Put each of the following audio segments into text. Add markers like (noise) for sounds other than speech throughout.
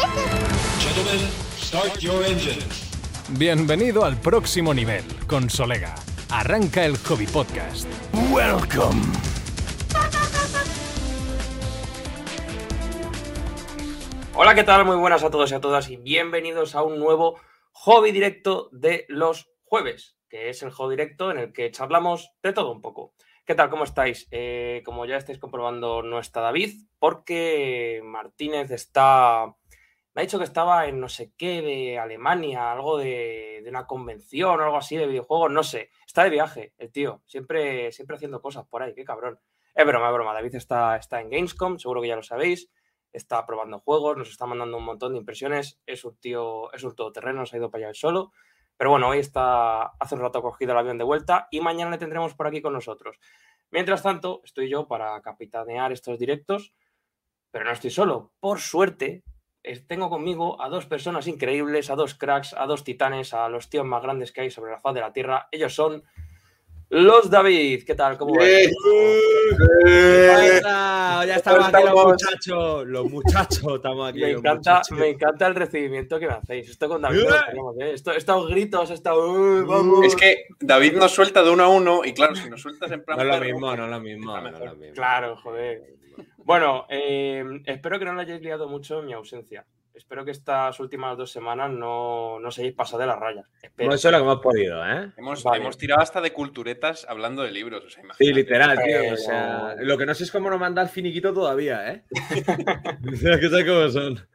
Gentlemen, start your engines. Bienvenido al próximo nivel con Solega. Arranca el Hobby Podcast. Welcome. Hola, ¿qué tal? Muy buenas a todos y a todas y bienvenidos a un nuevo hobby directo de los jueves, que es el hobby directo en el que charlamos de todo un poco. ¿Qué tal? ¿Cómo estáis? Eh, como ya estáis comprobando, no está David, porque Martínez está. Me ha dicho que estaba en no sé qué de Alemania, algo de, una convención o algo así de videojuegos, no sé. Está de viaje, el tío, siempre, siempre haciendo cosas por ahí, qué cabrón. Es broma, es broma. David está, está en Gamescom, seguro que ya lo sabéis está probando juegos, nos está mandando un montón de impresiones, es un tío, es un todoterreno, se ha ido para allá solo. Pero bueno, hoy está, hace un rato cogido el avión de vuelta y mañana le tendremos por aquí con nosotros. Mientras tanto, estoy yo para capitanear estos directos, pero no estoy solo. Por suerte, tengo conmigo a dos personas increíbles, a dos cracks, a dos titanes, a los tíos más grandes que hay sobre la faz de la Tierra. Ellos son los David. ¿Qué tal? ¿Cómo vais? Ya estamos aquí los muchachos. Los muchachos estamos aquí. Me encanta, me encanta el recibimiento que me hacéis. Esto con David lo tenemos, ¿eh? Esto- estos gritos, esta, "Uh, vamos". Es que David nos suelta de uno a uno y claro, si nos sueltas en plan. No es lo mismo, no es lo mismo. no lo. Claro, joder. Bueno, eh, espero que no lo hayáis liado mucho en mi ausencia. Espero que estas últimas dos semanas no, no se hayáis pasado de las rayas. Espero. Hemos hecho lo que hemos podido, ¿eh? Hemos, Vale. hemos tirado hasta de culturetas hablando de libros. O sea, Sí, literal, tío. O sea, lo que no sé es cómo nos manda el finiquito todavía, ¿eh? (laughs) O sea, que sé cómo son.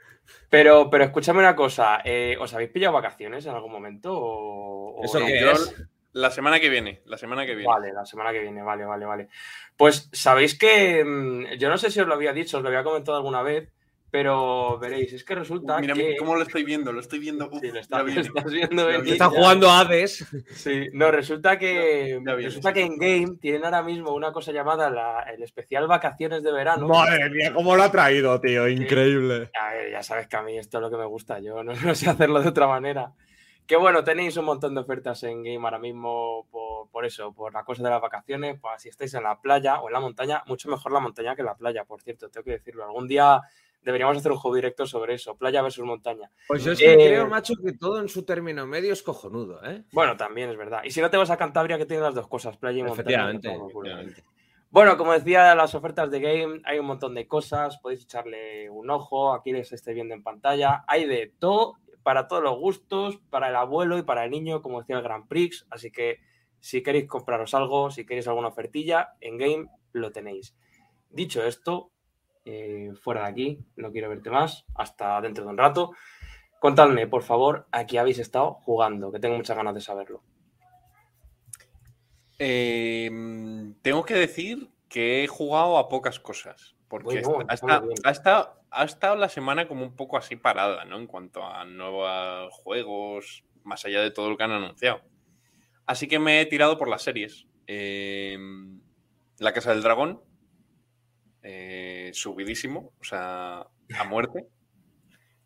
Pero, pero escúchame una cosa. eh, ¿Os habéis pillado vacaciones en algún momento? O, o ¿Eso qué Yo- es? La semana que viene, la semana que viene. Vale, la semana que viene, vale, vale, vale. Pues sabéis que mm, yo no sé si os lo había dicho, os lo había comentado alguna vez, pero veréis, es que resulta Mira, que. mira cómo lo estoy viendo, lo estoy viendo. Uf, Sí, lo estás, viene. (laughs) estás viendo viene. Está jugando Hades. Sí, no, resulta que viene, resulta sí, que sí. en Game tienen ahora mismo una cosa llamada la- el especial vacaciones de verano. Madre mía, cómo lo ha traído, tío. Increíble. A ver, ya sabes que a mí esto es lo que me gusta, yo no, (laughs) no sé hacerlo de otra manera. Que bueno, tenéis un montón de ofertas en Game ahora mismo por, por eso, por la cosa de las vacaciones, pues si estáis en la playa o en la montaña, mucho mejor la montaña que la playa, por cierto, tengo que decirlo. Algún día deberíamos hacer un juego directo sobre eso, playa versus montaña. Pues yo es que Eh, creo, macho, que todo en su término medio es cojonudo, ¿eh? Bueno, también es verdad. Y si no te vas a Cantabria, que tiene las dos cosas, playa y montaña. Efectivamente. Bueno, como decía, las ofertas de Game, hay un montón de cosas, podéis echarle un ojo, aquí les estáis viendo en pantalla, hay de todo, para todos los gustos, para el abuelo y para el niño, como decía el Grand Prix, así que si queréis compraros algo, si queréis alguna ofertilla, en Game lo tenéis. Dicho esto, eh, fuera de aquí, no quiero verte más, hasta dentro de un rato. Contadme, por favor, a qué habéis estado jugando, que tengo muchas ganas de saberlo. Eh, tengo que decir que he jugado a pocas cosas. Porque Bueno, ha, empezamos esta- bien. ha estado, ha estado la semana como un poco así parada, ¿no? En cuanto a nuevos juegos, más allá de todo lo que han anunciado. Así que me he tirado por las series. Eh, la Casa del Dragón, eh, subidísimo, o sea, a muerte.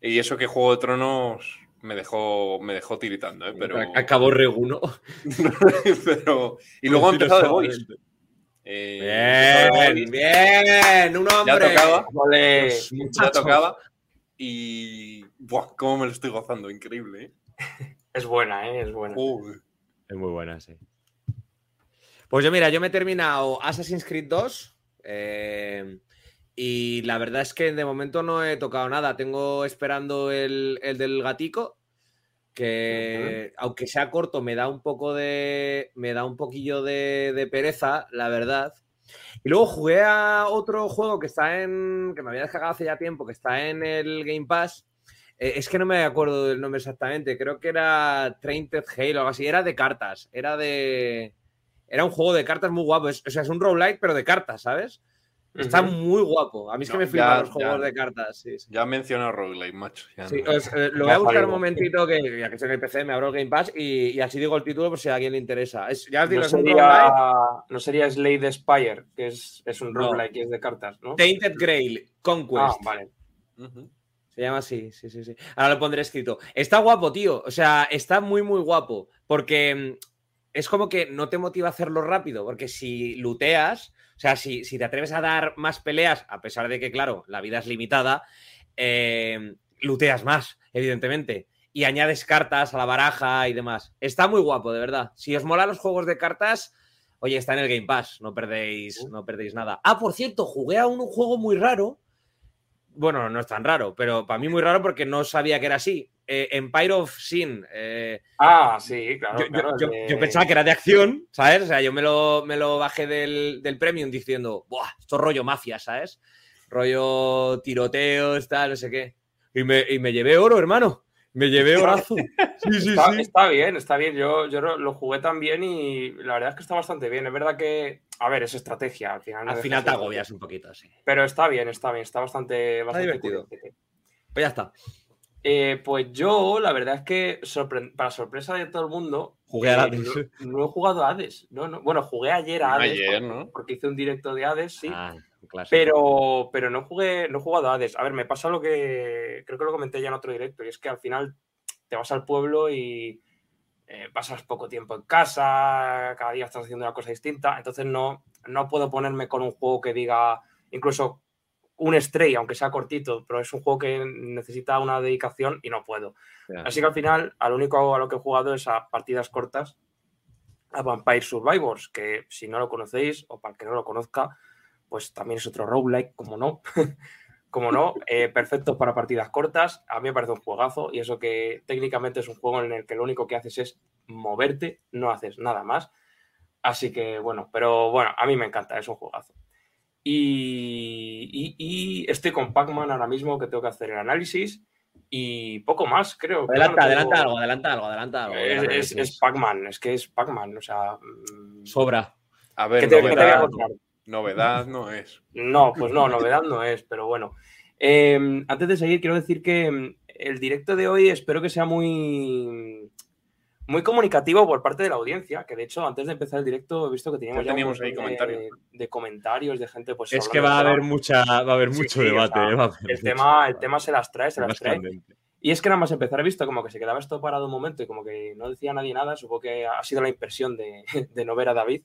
Y eso que Juego de Tronos me dejó, me dejó tiritando, ¿eh? Pero, Acabó Reguno. (laughs) pero- y luego ha empezado The Voice. Eh, Bien, Voice, bien, un Ya hombre. tocaba, Ole. Los ya tocaba. Y. ¡Buah! ¿Cómo me lo estoy gozando? Increíble, ¿eh? Es buena, ¿eh? Es buena. Es muy buena, sí. Pues yo, mira, yo me he terminado Assassin's Creed 2. eh, y la verdad es que de momento no he tocado nada. Tengo esperando el, el del gatico. Que aunque sea corto, me da un poco de. Me da un poquillo de, de pereza, la verdad. Y luego jugué a otro juego que está en. que me había descargado hace ya tiempo, que está en el Game Pass. Eh, es que no me acuerdo del nombre exactamente. Creo que era Trainted Halo o algo así. Era de cartas. Era de. Era un juego de cartas muy guapo. Es- o sea, es un roguelike, pero de cartas, ¿sabes? Está muy guapo. A mí es que No, me flipan ya- los juegos ya. de cartas. Sí, sí. Ya he mencionado Roguelike, macho. ya Sí, no. os, eh, lo voy a buscar un momentito, que ya que estoy en el PC, me abro el Game Pass y, y así digo el título por si a alguien le interesa. Es, ya os digo, No es sería, no sería Slade Spire, que es, es un roguelike y es de cartas, ¿no? Tainted Grail, Ah, Conquest. Ujú. Se llama así, sí, sí, sí. Ahora lo pondré escrito. Está guapo, tío. O sea, está muy, muy guapo. Porque mm, es como que no te motiva a hacerlo rápido. Porque si luteas, o sea, si, si te atreves a dar más peleas, a pesar de que, claro, la vida es limitada, eh, luteas más, evidentemente. Y añades cartas a la baraja y demás. Está muy guapo, de verdad. Si os mola los juegos de cartas, oye, está en el Game Pass, no perdéis, no perdéis nada. Ah, por cierto, jugué a un juego muy raro. Bueno, no es tan raro, pero para mí muy raro porque no sabía que era así. Eh, Empire of Sin. eh, Ah, sí, claro. yo, yo- claro, yo- el de- yo pensaba que era de acción, ¿sabes? O sea, yo me lo, me lo bajé del, del premium diciendo, ¡buah! Esto es rollo mafia, ¿sabes? Rollo tiroteos, tal, no sé qué. Y me, y me llevé oro, hermano. Me llevé orazo. Sí, sí, Está, sí. está bien, está bien. Yo, yo lo jugué también y la verdad es que está bastante bien. Es verdad que, a ver, es estrategia al final. no Al final te agobias un poquito, sí. Pero está bien, está bien, está bastante, bastante divertido. Pues ya está. Eh, pues yo, la verdad es que, sorpre- para sorpresa de todo el mundo, Jugué a eh, Hades. no, no he jugado a Hades. No, no. Bueno, jugué ayer a Hades. Ayer, porque, ¿no? porque hice un directo de Hades, sí. Ah. Pero, pero no jugué, no he jugado a Hades. A ver, me pasa lo que creo que lo comenté ya en otro directo, y es que al final te vas al pueblo y eh, pasas poco tiempo en casa, cada día estás haciendo una cosa distinta, entonces no, no puedo ponerme con un juego que diga, incluso un Stray, aunque sea cortito, pero es un juego que necesita una dedicación y no puedo. Ya. Así que al final, al único a lo que he jugado es a partidas cortas, a Vampire Survivors, que si no lo conocéis, o para el que no lo conozca, pues también es otro roguelike, como no. (laughs) como no, eh, perfecto para partidas cortas. A mí me parece un juegazo y eso que técnicamente es un juego en el que lo único que haces es moverte, no haces nada más. Así que bueno, pero bueno, a mí me encanta, es un juegazo. Y, y- y estoy con Pac-Man ahora mismo que tengo que hacer el análisis y poco más, creo. Adelanta, no adelanta tengo- algo, adelanta algo, adelanta algo. Es, es- es Pac-Man, es que es Pac-Man, o sea... mm, Sobra. A ¿Qué ver, te, qué te voy a novedad, no es. No, pues no, novedad no es, pero bueno. Eh, antes de seguir, quiero decir que mm, el directo de hoy espero que sea muy, muy comunicativo por parte de la audiencia, que de hecho antes de empezar el directo he visto que teníamos, Ya teníamos ahí de- comentarios. De, comentarios, de gente pues... Es que va a haber mucha, va a haber mucho sí, debate. sea, eh, va a haber El mucho tema, el tema se las trae, se las trae. candente. Y es que nada más empezar he visto como que se quedaba esto parado un momento y como que no decía nadie nada. Supongo que ha sido la impresión de, (laughs) de no ver a David,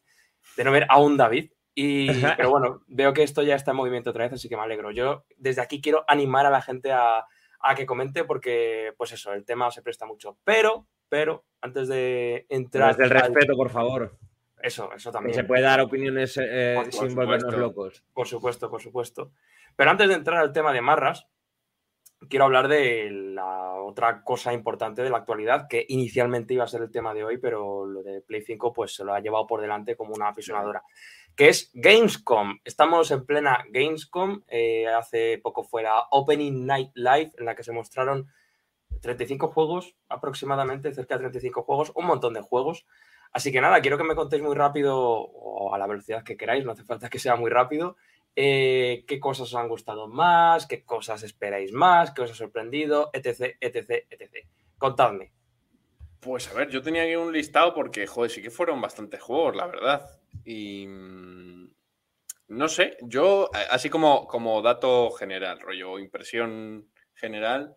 de no ver a un David. Y, (laughs) pero bueno, veo que esto ya está en movimiento otra vez, así que me alegro. Yo desde aquí quiero animar a la gente a, a que comente porque, pues eso, el tema se presta mucho. Pero, pero, antes de entrar... Desde el al- respeto, por favor. Eso, eso Que también. se puede dar opiniones eh, Por sin supuesto. volvernos locos. Por supuesto, por supuesto. Pero antes de entrar al tema de Marras, quiero hablar de la otra cosa importante de la actualidad, que inicialmente iba a ser el tema de hoy, pero lo de Play 5 pues se lo ha llevado por delante como una apisonadora, que es Gamescom. Estamos en plena Gamescom. eh, hace poco fue la Opening Night Live, en la que se mostraron 35 juegos aproximadamente, cerca de 35 juegos, un montón de juegos. Así que nada, quiero que me contéis muy rápido o a la velocidad que queráis, no hace falta que sea muy rápido, eh, qué cosas os han gustado más, qué cosas esperáis más, qué os ha sorprendido, etc, etc, etc. Contadme. Pues a ver, yo tenía aquí un listado porque, joder, sí que fueron bastantes juegos, la verdad. Y. mm, No sé, yo, así como, como dato general, rollo, impresión general,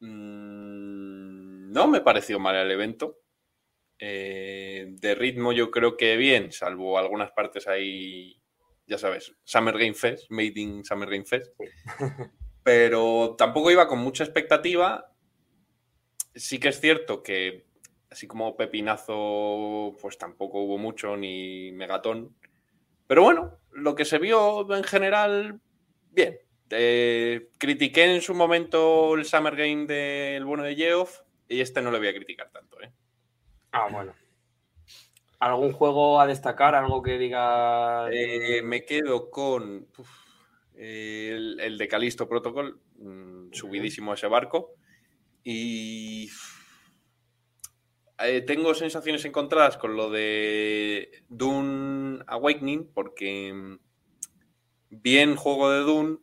mm, no me pareció mal el evento. Eh, de ritmo, yo creo que bien, salvo algunas partes ahí, ya sabes, Summer Game Fest, Made in Summer Game Fest. (laughs) Pero tampoco iba con mucha expectativa. Sí que es cierto que así como pepinazo, pues tampoco hubo mucho, ni megatón. Pero bueno, lo que se vio en general, bien. Eh, critiqué en su momento el Summer Game del bueno de Geoff y este no le voy a criticar tanto. ¿eh? Ah, bueno. ¿Algún juego a destacar? ¿Algo que diga... Eh, me quedo con uf, el, el de Calisto Protocol, mm, subidísimo ese barco. Y eh, tengo sensaciones encontradas con lo de Dune Awakening, porque mm, bien juego de Dune,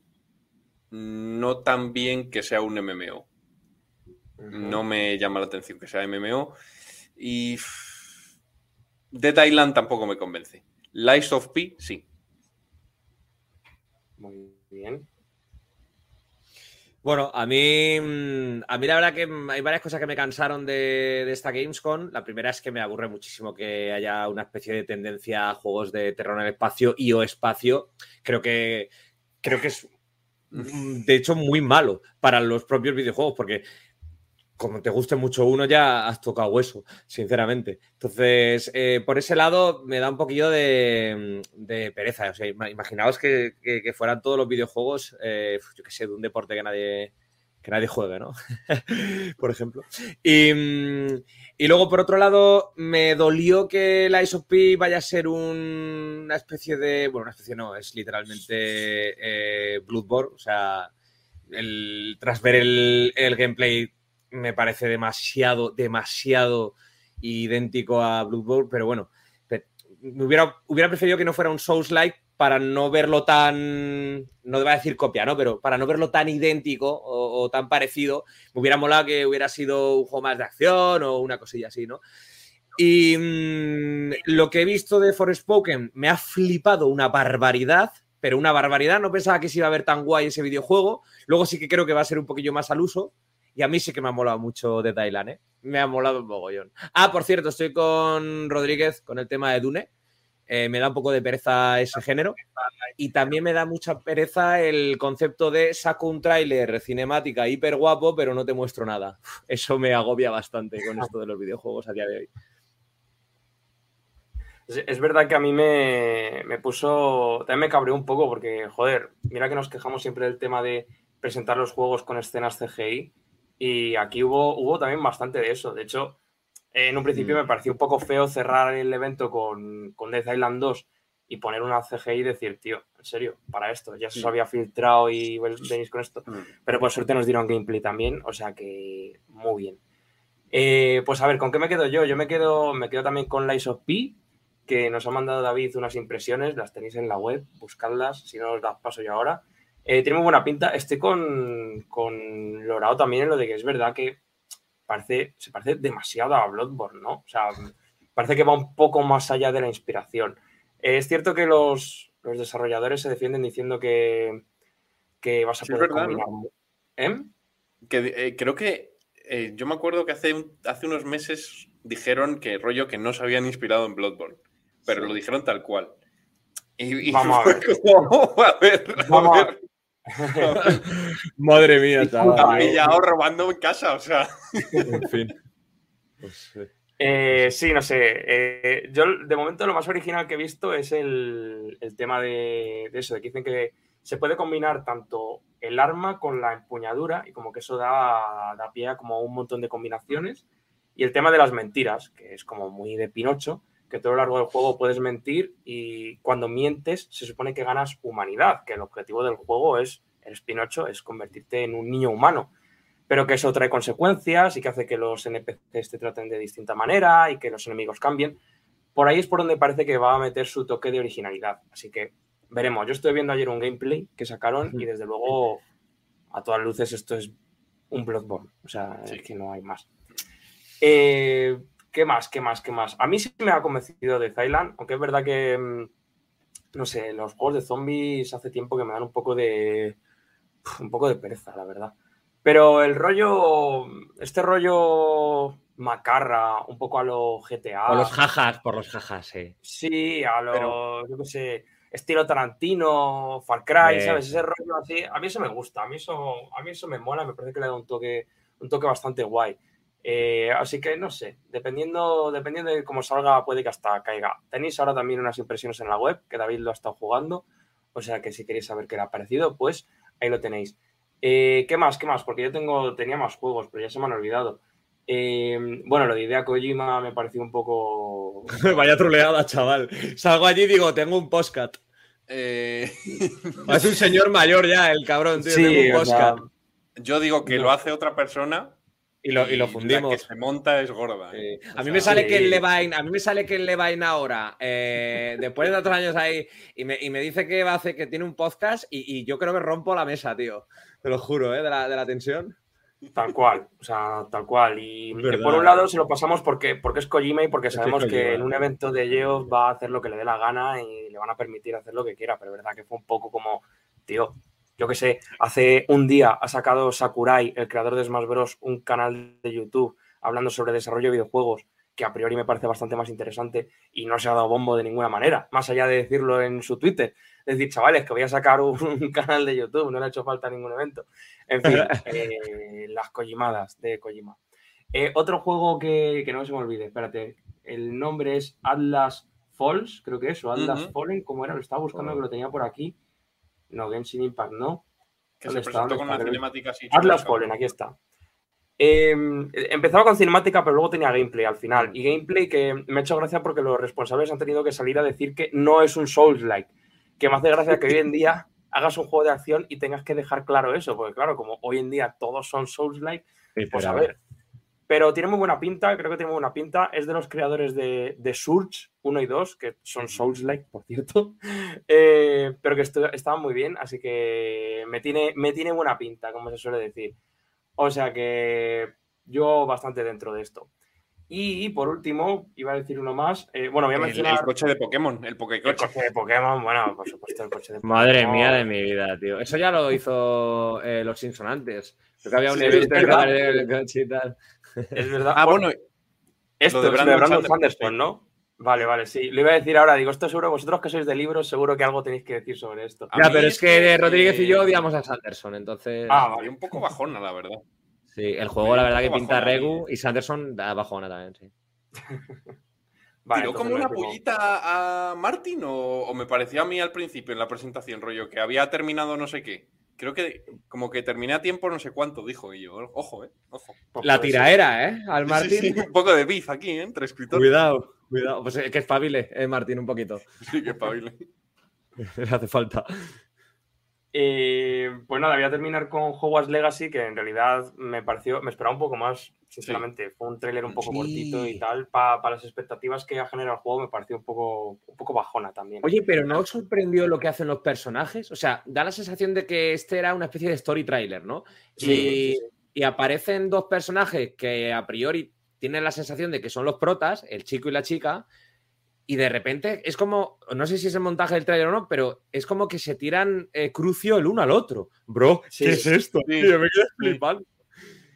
no tan bien que sea un MMO. No me llama la atención que sea MMO. Y Dead Island tampoco me convence. Lies of P, sí. Muy bien. Bueno, a mí, mm, a mí la verdad que hay varias cosas que me cansaron de, de esta Gamescom. La primera es que me aburre muchísimo que haya una especie de tendencia a juegos de terror en el espacio y o espacio. Creo que, creo que es de hecho, muy malo para los propios videojuegos, porque como te guste mucho uno, ya has tocado hueso, sinceramente. Entonces, eh, por ese lado, me da un poquillo de, de pereza. O sea, imaginaos que, que, fueran todos los videojuegos, eh, yo qué sé, de un deporte que nadie, que nadie juegue, ¿no? (laughs) por ejemplo. Y, y, luego, por otro lado, me dolió que la Ice of P vaya a ser una especie de. Bueno, una especie no, es literalmente eh, Bloodborne. O sea, el, tras ver el, el, gameplay, me parece demasiado, demasiado idéntico a Bloodborne, pero bueno. Me hubiera, hubiera preferido que no fuera un Souls-like para no verlo tan, no voy a decir copia, ¿no? Pero para no verlo tan idéntico o, tan parecido, me hubiera molado que hubiera sido un juego más de acción o una cosilla así, ¿no? Y mm, lo que he visto de Forspoken me ha flipado una barbaridad, pero una barbaridad. No pensaba que se iba a ver tan guay ese videojuego. Luego sí que creo que va a ser un poquillo más al uso. Y a mí sí que me ha molado mucho de Thailand, ¿eh? Me ha molado un mogollón. Ah, por cierto, estoy con Rodríguez con el tema de Dune eh, me da un poco de pereza ese género. Y también me da mucha pereza el concepto de saco un tráiler cinemática hiper guapo, pero no te muestro nada. Eso me agobia bastante con esto de los videojuegos a día de hoy. Es verdad que a mí me, me puso. También me cabreó un poco porque, joder, mira que nos quejamos siempre del tema de presentar los juegos con escenas CGI. Y aquí hubo, hubo también bastante de eso. De hecho, en un principio mm. me pareció un poco feo cerrar el evento con, con Death Island 2 y poner una CGI y decir, tío, en serio, para esto, ya se os había filtrado y venís con esto. Mm. Pero por suerte nos dieron gameplay también, o sea que muy bien. Eh, pues a ver, ¿con qué me quedo yo? Yo me quedo, me quedo también con Lies of P, que nos ha mandado David unas impresiones, las tenéis en la web, buscadlas, si no os das paso yo ahora. Eh, tiene muy buena pinta. Estoy con, con Lorao también en lo de que es verdad que parece, se parece demasiado a Bloodborne, ¿no? O sea, parece que va un poco más allá de la inspiración. es cierto que los, desarrolladores se defienden diciendo que, que vas a poder combinar. ¿Eh? Que, eh, creo que eh, yo me acuerdo que hace, hace unos meses dijeron que rollo que no se habían inspirado en Bloodborne, pero lo dijeron tal cual. Y, (laughs) (laughs) Vamos a ver. a ver, Vamos a ver. (laughs) Madre mía, chaval. Pillado robando en casa, o sea. en fin. Eh, sí, no sé. Eh, yo, de momento, lo más original que he visto es el, tema de, eso, de que dicen que se puede combinar tanto el arma con la empuñadura y como que eso da, da pie a como un montón de combinaciones. Y el tema de las mentiras, que es como muy de Pinocho, que todo lo largo del juego puedes mentir y cuando mientes se supone que ganas humanidad, que el objetivo del juego es, el Pinocho, es convertirte en un niño humano, pero que eso trae consecuencias y que hace que los NPCs te traten de distinta manera y que los enemigos cambien. Por ahí es por donde parece que va a meter su toque de originalidad. Así que veremos. Yo estoy viendo ayer un gameplay que sacaron y desde luego a todas luces esto es un Bloodborne. O sea, es que no hay más. Eh, ¿Qué más? ¿Qué más? ¿Qué más? A mí sí me ha convencido de Thailand, aunque es verdad que, mm, no sé, los juegos de zombies hace tiempo que me dan un poco de. un poco de pereza, la verdad. Pero el rollo. Este rollo macarra, un poco a los GTA. Por los jajas, por los jajas, sí. Sí, a los, yo qué sé, estilo Tarantino, Far Cry, ¿sabes? Ese rollo así. A mí eso me gusta, a mí eso, a mí eso me mola, me parece que le da un toque, un toque bastante guay. Eh, así que no sé, dependiendo, dependiendo de cómo salga, puede que hasta caiga. Tenéis ahora también unas impresiones en la web, que David lo ha estado jugando. O sea que si queréis saber qué le ha parecido, pues ahí lo tenéis. Eh, ¿Qué más? ¿Qué más? Porque yo tengo, tenía más juegos, pero ya se me han olvidado. Eh, bueno, lo de Idea Kojima me pareció un poco. (laughs) Vaya troleada, chaval. Salgo allí y digo, tengo un postcat. (laughs) Es un señor mayor ya, el cabrón, tío. tengo un Yo digo que lo hace otra persona y lo, y lo fundimos. La que se monta es gorda. ¿eh? A, mí me sale que el Levine, a mí me sale que el Levine ahora, eh, después de otros años ahí, y me, y me, dice que va a hacer, que tiene un podcast, y, y, yo creo que rompo la mesa, tío. Te lo juro, ¿eh? De la, de la tensión. Tal cual, o sea, tal cual. Y por un lado se lo pasamos porque, porque es Kojima y porque sabemos que en un evento de Geoff va a hacer lo que le dé la gana y le van a permitir hacer lo que quiera, pero es verdad que fue un poco como, tío, yo que sé, hace un día ha sacado Sakurai, el creador de Smash Bros., un canal de YouTube hablando sobre desarrollo de videojuegos, que a priori me parece bastante más interesante y no se ha dado bombo de ninguna manera, más allá de decirlo en su Twitter. Es decir, chavales, que voy a sacar un, (laughs) canal de YouTube, no le ha hecho falta ningún evento. En fin, (laughs) eh, las Kojimadas de Kojima. Eh, otro juego que, que, no se me olvide, espérate, el nombre es Atlas Falls, creo que es, o Atlas Fallen, ¿cómo era? Lo estaba buscando que lo tenía por aquí. No, Genshin Impact no. Que se presentó con una cinemática así. Atlas Fallen, aquí está. Em, empezaba con cinemática, pero luego tenía gameplay al final. Y gameplay que me ha hecho gracia porque los responsables han tenido que salir a decir que no es un Souls-like. Que me hace gracia que hoy en día (laughs) hagas un juego de acción y tengas que dejar claro eso. Porque, claro, como hoy en día todos son Souls-like, pues a ver. Pero tiene muy buena pinta, creo que tiene muy buena pinta. Es de los creadores de, de Surge 1 y 2, que son Souls-like, por cierto. (laughs) Eh, pero que estaban muy bien, así que me tiene, me tiene buena pinta, como se suele decir. O sea que yo bastante dentro de esto. Y por último, iba a decir uno más. Eh, bueno, voy a mencionar. El, coche de Pokémon, el Pokécoche. El coche de Pokémon, bueno, por supuesto, el coche de (laughs) Pokémon. Madre mía de mi vida, tío. Eso ya lo hizo eh, los Simpson antes. Creo que había un evento del coche y tal. Es verdad. (laughs) Ah, bueno. Esto de Brandon, Brandon Sanderson, ¿no? Vale, vale, sí. Lo iba a decir ahora, digo, esto seguro, vosotros que sois de libros, seguro que algo tenéis que decir sobre esto. Ya, pero es que Rodríguez y yo odiamos a Sanderson, entonces. Ah, vale. un poco bajona, la verdad. Sí, el juego, la verdad, que pinta Regu y Sanderson da bajona también, sí. (laughs) vale, ¿Tiró como una pullita a Martin o, me pareció a mí al principio en la presentación, rollo, que había terminado no sé qué? Creo que como que terminé a tiempo no sé cuánto, dijo. Y yo, ojo, eh, ojo. La tiraera, ¿eh? Al Martín. un poco de beef aquí, ¿eh? Entre escritores. Cuidado, cuidado. Pues que espabile, eh, Martín, un poquito. (laughs) Sí, que espabile. (laughs) Le hace falta. Eh, pues nada, voy a terminar con Hogwarts Legacy, que en realidad me pareció, me esperaba un poco más, sinceramente. Fue un tráiler un poco cortito y tal. Para las expectativas que ha generado el juego, me pareció un poco, un poco bajona también. Oye, pero ¿no os sorprendió lo que hacen los personajes? O sea, da la sensación de que este era una especie de story trailer, ¿no? y, y aparecen dos personajes que a priori tienen la sensación de que son los protas, el chico y la chica, y de repente es como, no sé si es el montaje del trailer o no, pero es como que se tiran eh, crucio el uno al otro. Bro, ¿qué es esto? me quedé flipando.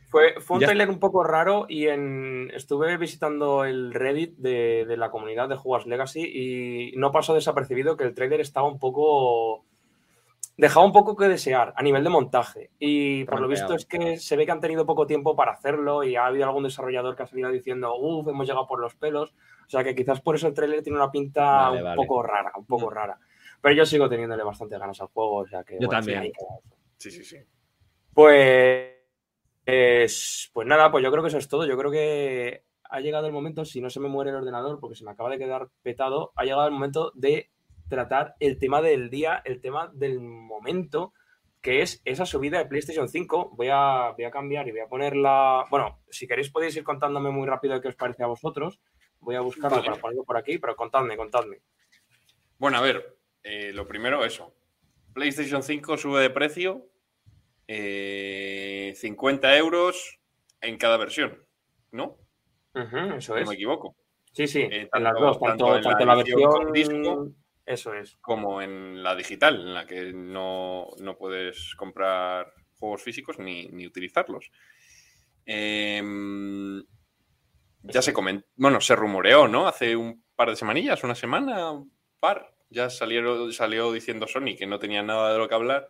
Fue, fue un trailer un poco raro y en, estuve visitando el Reddit de, de la comunidad de Jugas Legacy y no pasó desapercibido que el trailer estaba un poco dejaba un poco que desear a nivel de montaje. Y por lo visto es que se ve que han tenido poco tiempo para hacerlo y ha habido algún desarrollador que ha salido diciendo, uff, hemos llegado por los pelos. O sea que quizás por eso el trailer tiene una pinta un poco rara, un poco mm. rara. Pero yo sigo teniéndole bastante ganas al juego, o sea que... Yo también. Sí, sí, sí. Pues, pues nada, pues yo creo que eso es todo. Yo creo que ha llegado el momento, si no se me muere el ordenador porque se me acaba de quedar petado, ha llegado el momento de tratar el tema del día, el tema del momento, que es esa subida de PlayStation 5. Voy a, voy a cambiar y voy a ponerla. Bueno, si queréis podéis ir contándome muy rápido qué os parece a vosotros. Voy a buscarlo para ponerlo por aquí, pero contadme, contadme. Bueno, a ver, eh, lo primero, eso. PlayStation 5 sube de precio. 50 eh, euros en cada versión, ¿no? eso es. No me equivoco. Sí, sí, eh, en las dos, tanto, la, versión disco eso es. Como en la digital, en la que no, puedes comprar juegos físicos ni, utilizarlos. Em, ya se comentó, bueno, se rumoreó, ¿no? Hace un par de semanillas, una semana, un par, ya salieron, salió diciendo Sony que no tenía nada de lo que hablar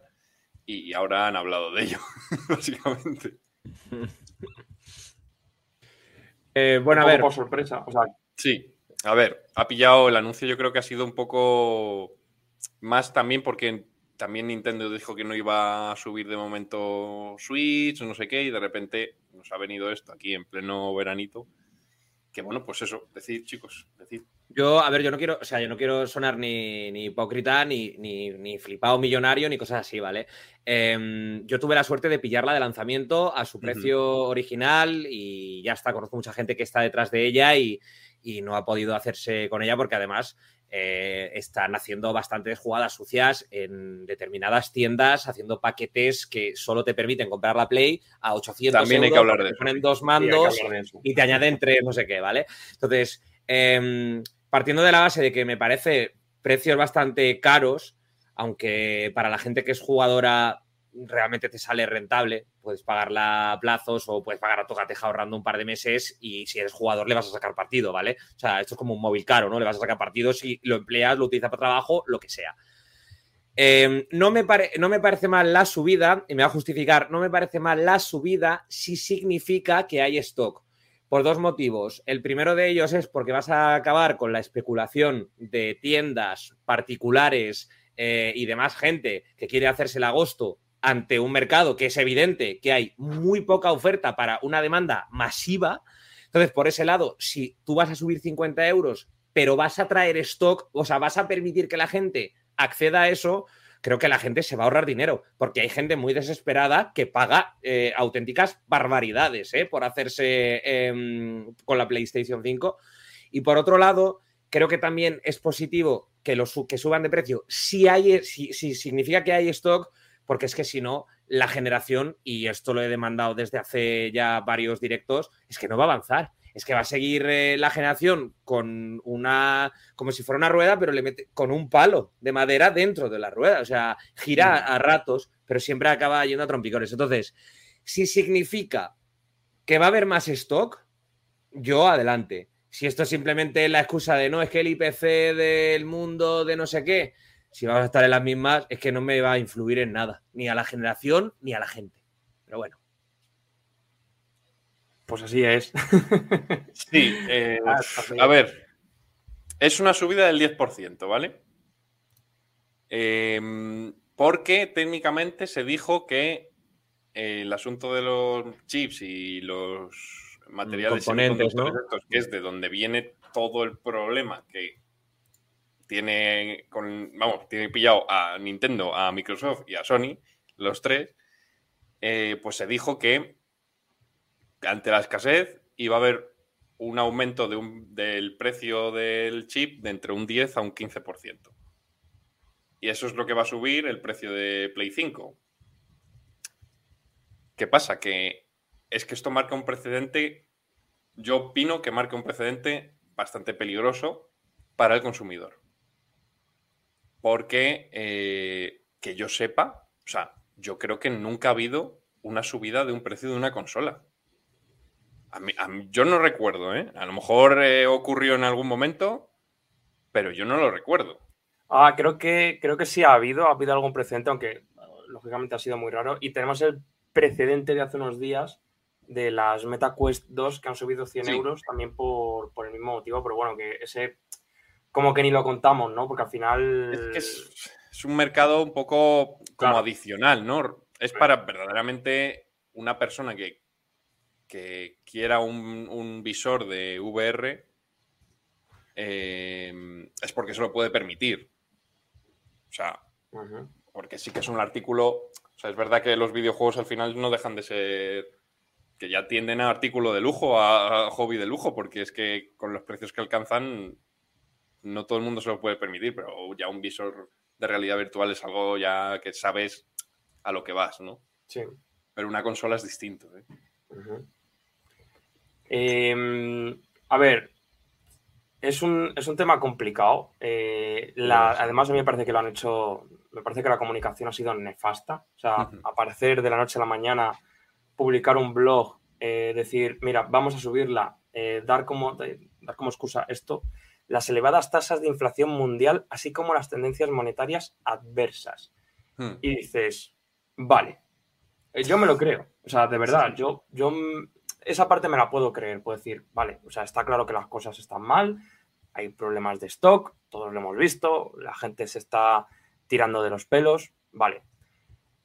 y ahora han hablado de ello, (laughs) básicamente. Eh, bueno, a ver. Por sorpresa, o sea. Sí, a ver, ha pillado el anuncio, yo creo que ha sido un poco más también porque también Nintendo dijo que no iba a subir de momento Switch, no sé qué, y de repente nos ha venido esto aquí en pleno veranito. Que bueno, pues eso, decir, chicos, decir. Yo, a ver, yo no quiero, o sea, yo no quiero sonar ni, hipócrita, ni, ni, flipado millonario, ni cosas así, ¿vale? Em, yo tuve la suerte de pillarla de lanzamiento a su precio original y ya está, conozco mucha gente que está detrás de ella y, y no ha podido hacerse con ella porque además eh, están haciendo bastantes jugadas sucias en determinadas tiendas, haciendo paquetes que solo te permiten comprar la Play a 800 También hay que hablar de Te ponen dos mandos y te añaden tres no sé qué, ¿vale? Entonces, em, partiendo de la base de que me parece precios bastante caros, aunque para la gente que es jugadora realmente te sale rentable, puedes pagarla a plazos o puedes pagar a tocateja ahorrando un par de meses y si eres jugador le vas a sacar partido, ¿vale? O sea, esto es como un móvil caro, ¿no? Le vas a sacar partido si lo empleas, lo utilizas para trabajo, lo que sea. Eh, no, me no me parece mal la subida, y me va a justificar, no me parece mal la subida si significa que hay stock. Por dos motivos. El primero de ellos es porque vas a acabar con la especulación de tiendas particulares eh, y demás gente que quiere hacerse el agosto ante un mercado que es evidente que hay muy poca oferta para una demanda masiva. Entonces, por ese lado, si tú vas a subir 50 euros, pero vas a traer stock, o sea, vas a permitir que la gente acceda a eso, creo que la gente se va a ahorrar dinero, porque hay gente muy desesperada que paga eh, auténticas barbaridades eh, por hacerse em, con la PlayStation 5. Y por otro lado, creo que también es positivo que, los, que suban de precio si, hay, si, si significa que hay stock, porque es que si no, la generación, y esto lo he demandado desde hace ya varios directos, es que no va a avanzar. Es que va a seguir eh, la generación con una, como si fuera una rueda, pero le mete con un palo de madera dentro de la rueda. O sea, gira a ratos, pero siempre acaba yendo a trompicones. Entonces, si significa que va a haber más stock, yo adelante. Si esto es simplemente la excusa de no, es que el IPC del mundo de no sé qué, si vamos a estar en las mismas, es que no me va a influir en nada, ni a la generación ni a la gente. Pero bueno. Pues así es. (laughs) Sí, eh, ah, a ver, es una subida del 10%, ¿vale? Em, porque técnicamente se dijo que el asunto de los chips y los materiales Componentes, ¿no? que es de donde viene todo el problema que tiene con, vamos, tiene pillado a Nintendo, a Microsoft y a Sony, los tres, eh, pues se dijo que ante la escasez iba a haber un aumento de un, del precio del chip de entre un 10 a un 15%. Y eso es lo que va a subir el precio de Play 5. ¿Qué pasa? Que es que esto marca un precedente, yo opino que marca un precedente bastante peligroso para el consumidor. Porque, eh, que yo sepa, o sea, yo creo que nunca ha habido una subida de un precio de una consola. A mí, yo no recuerdo, ¿eh? A lo mejor eh, ocurrió en algún momento, pero yo no lo recuerdo. Ah, creo que, creo que sí ha habido, ha habido algún precedente, aunque lógicamente ha sido muy raro. Y tenemos el precedente de hace unos días de las MetaQuest 2 que han subido 100 euros también por, por, el mismo motivo, pero bueno, que ese como que ni lo contamos, ¿no? Porque al final... Es que es, un mercado un poco como adicional, ¿no? Es para verdaderamente una persona que, que quiera un, visor de VR, eh, es porque se lo puede permitir. O sea, porque sí que es un artículo... O sea, es verdad que los videojuegos al final no dejan de ser que ya tienden a artículo de lujo, a, hobby de lujo, porque es que con los precios que alcanzan no todo el mundo se lo puede permitir, pero ya un visor de realidad virtual es algo ya que sabes a lo que vas, ¿no? Sí. Pero una consola es distinto. ¿eh? Em, a ver, es un, tema complicado. Eh, además, a mí me parece que lo han hecho, me parece que la comunicación ha sido nefasta. O sea, aparecer de la noche a la mañana, publicar un blog, eh, decir, mira, vamos a subirla, dar, como, dar como excusa esto las elevadas tasas de inflación mundial, así como las tendencias monetarias adversas. Hmm. Y dices, vale, eh, yo me lo creo. O sea, de verdad, yo, yo esa parte me la puedo creer. Puedo decir, vale, o sea, está claro que las cosas están mal, hay problemas de stock, todos lo hemos visto, la gente se está tirando de los pelos, vale.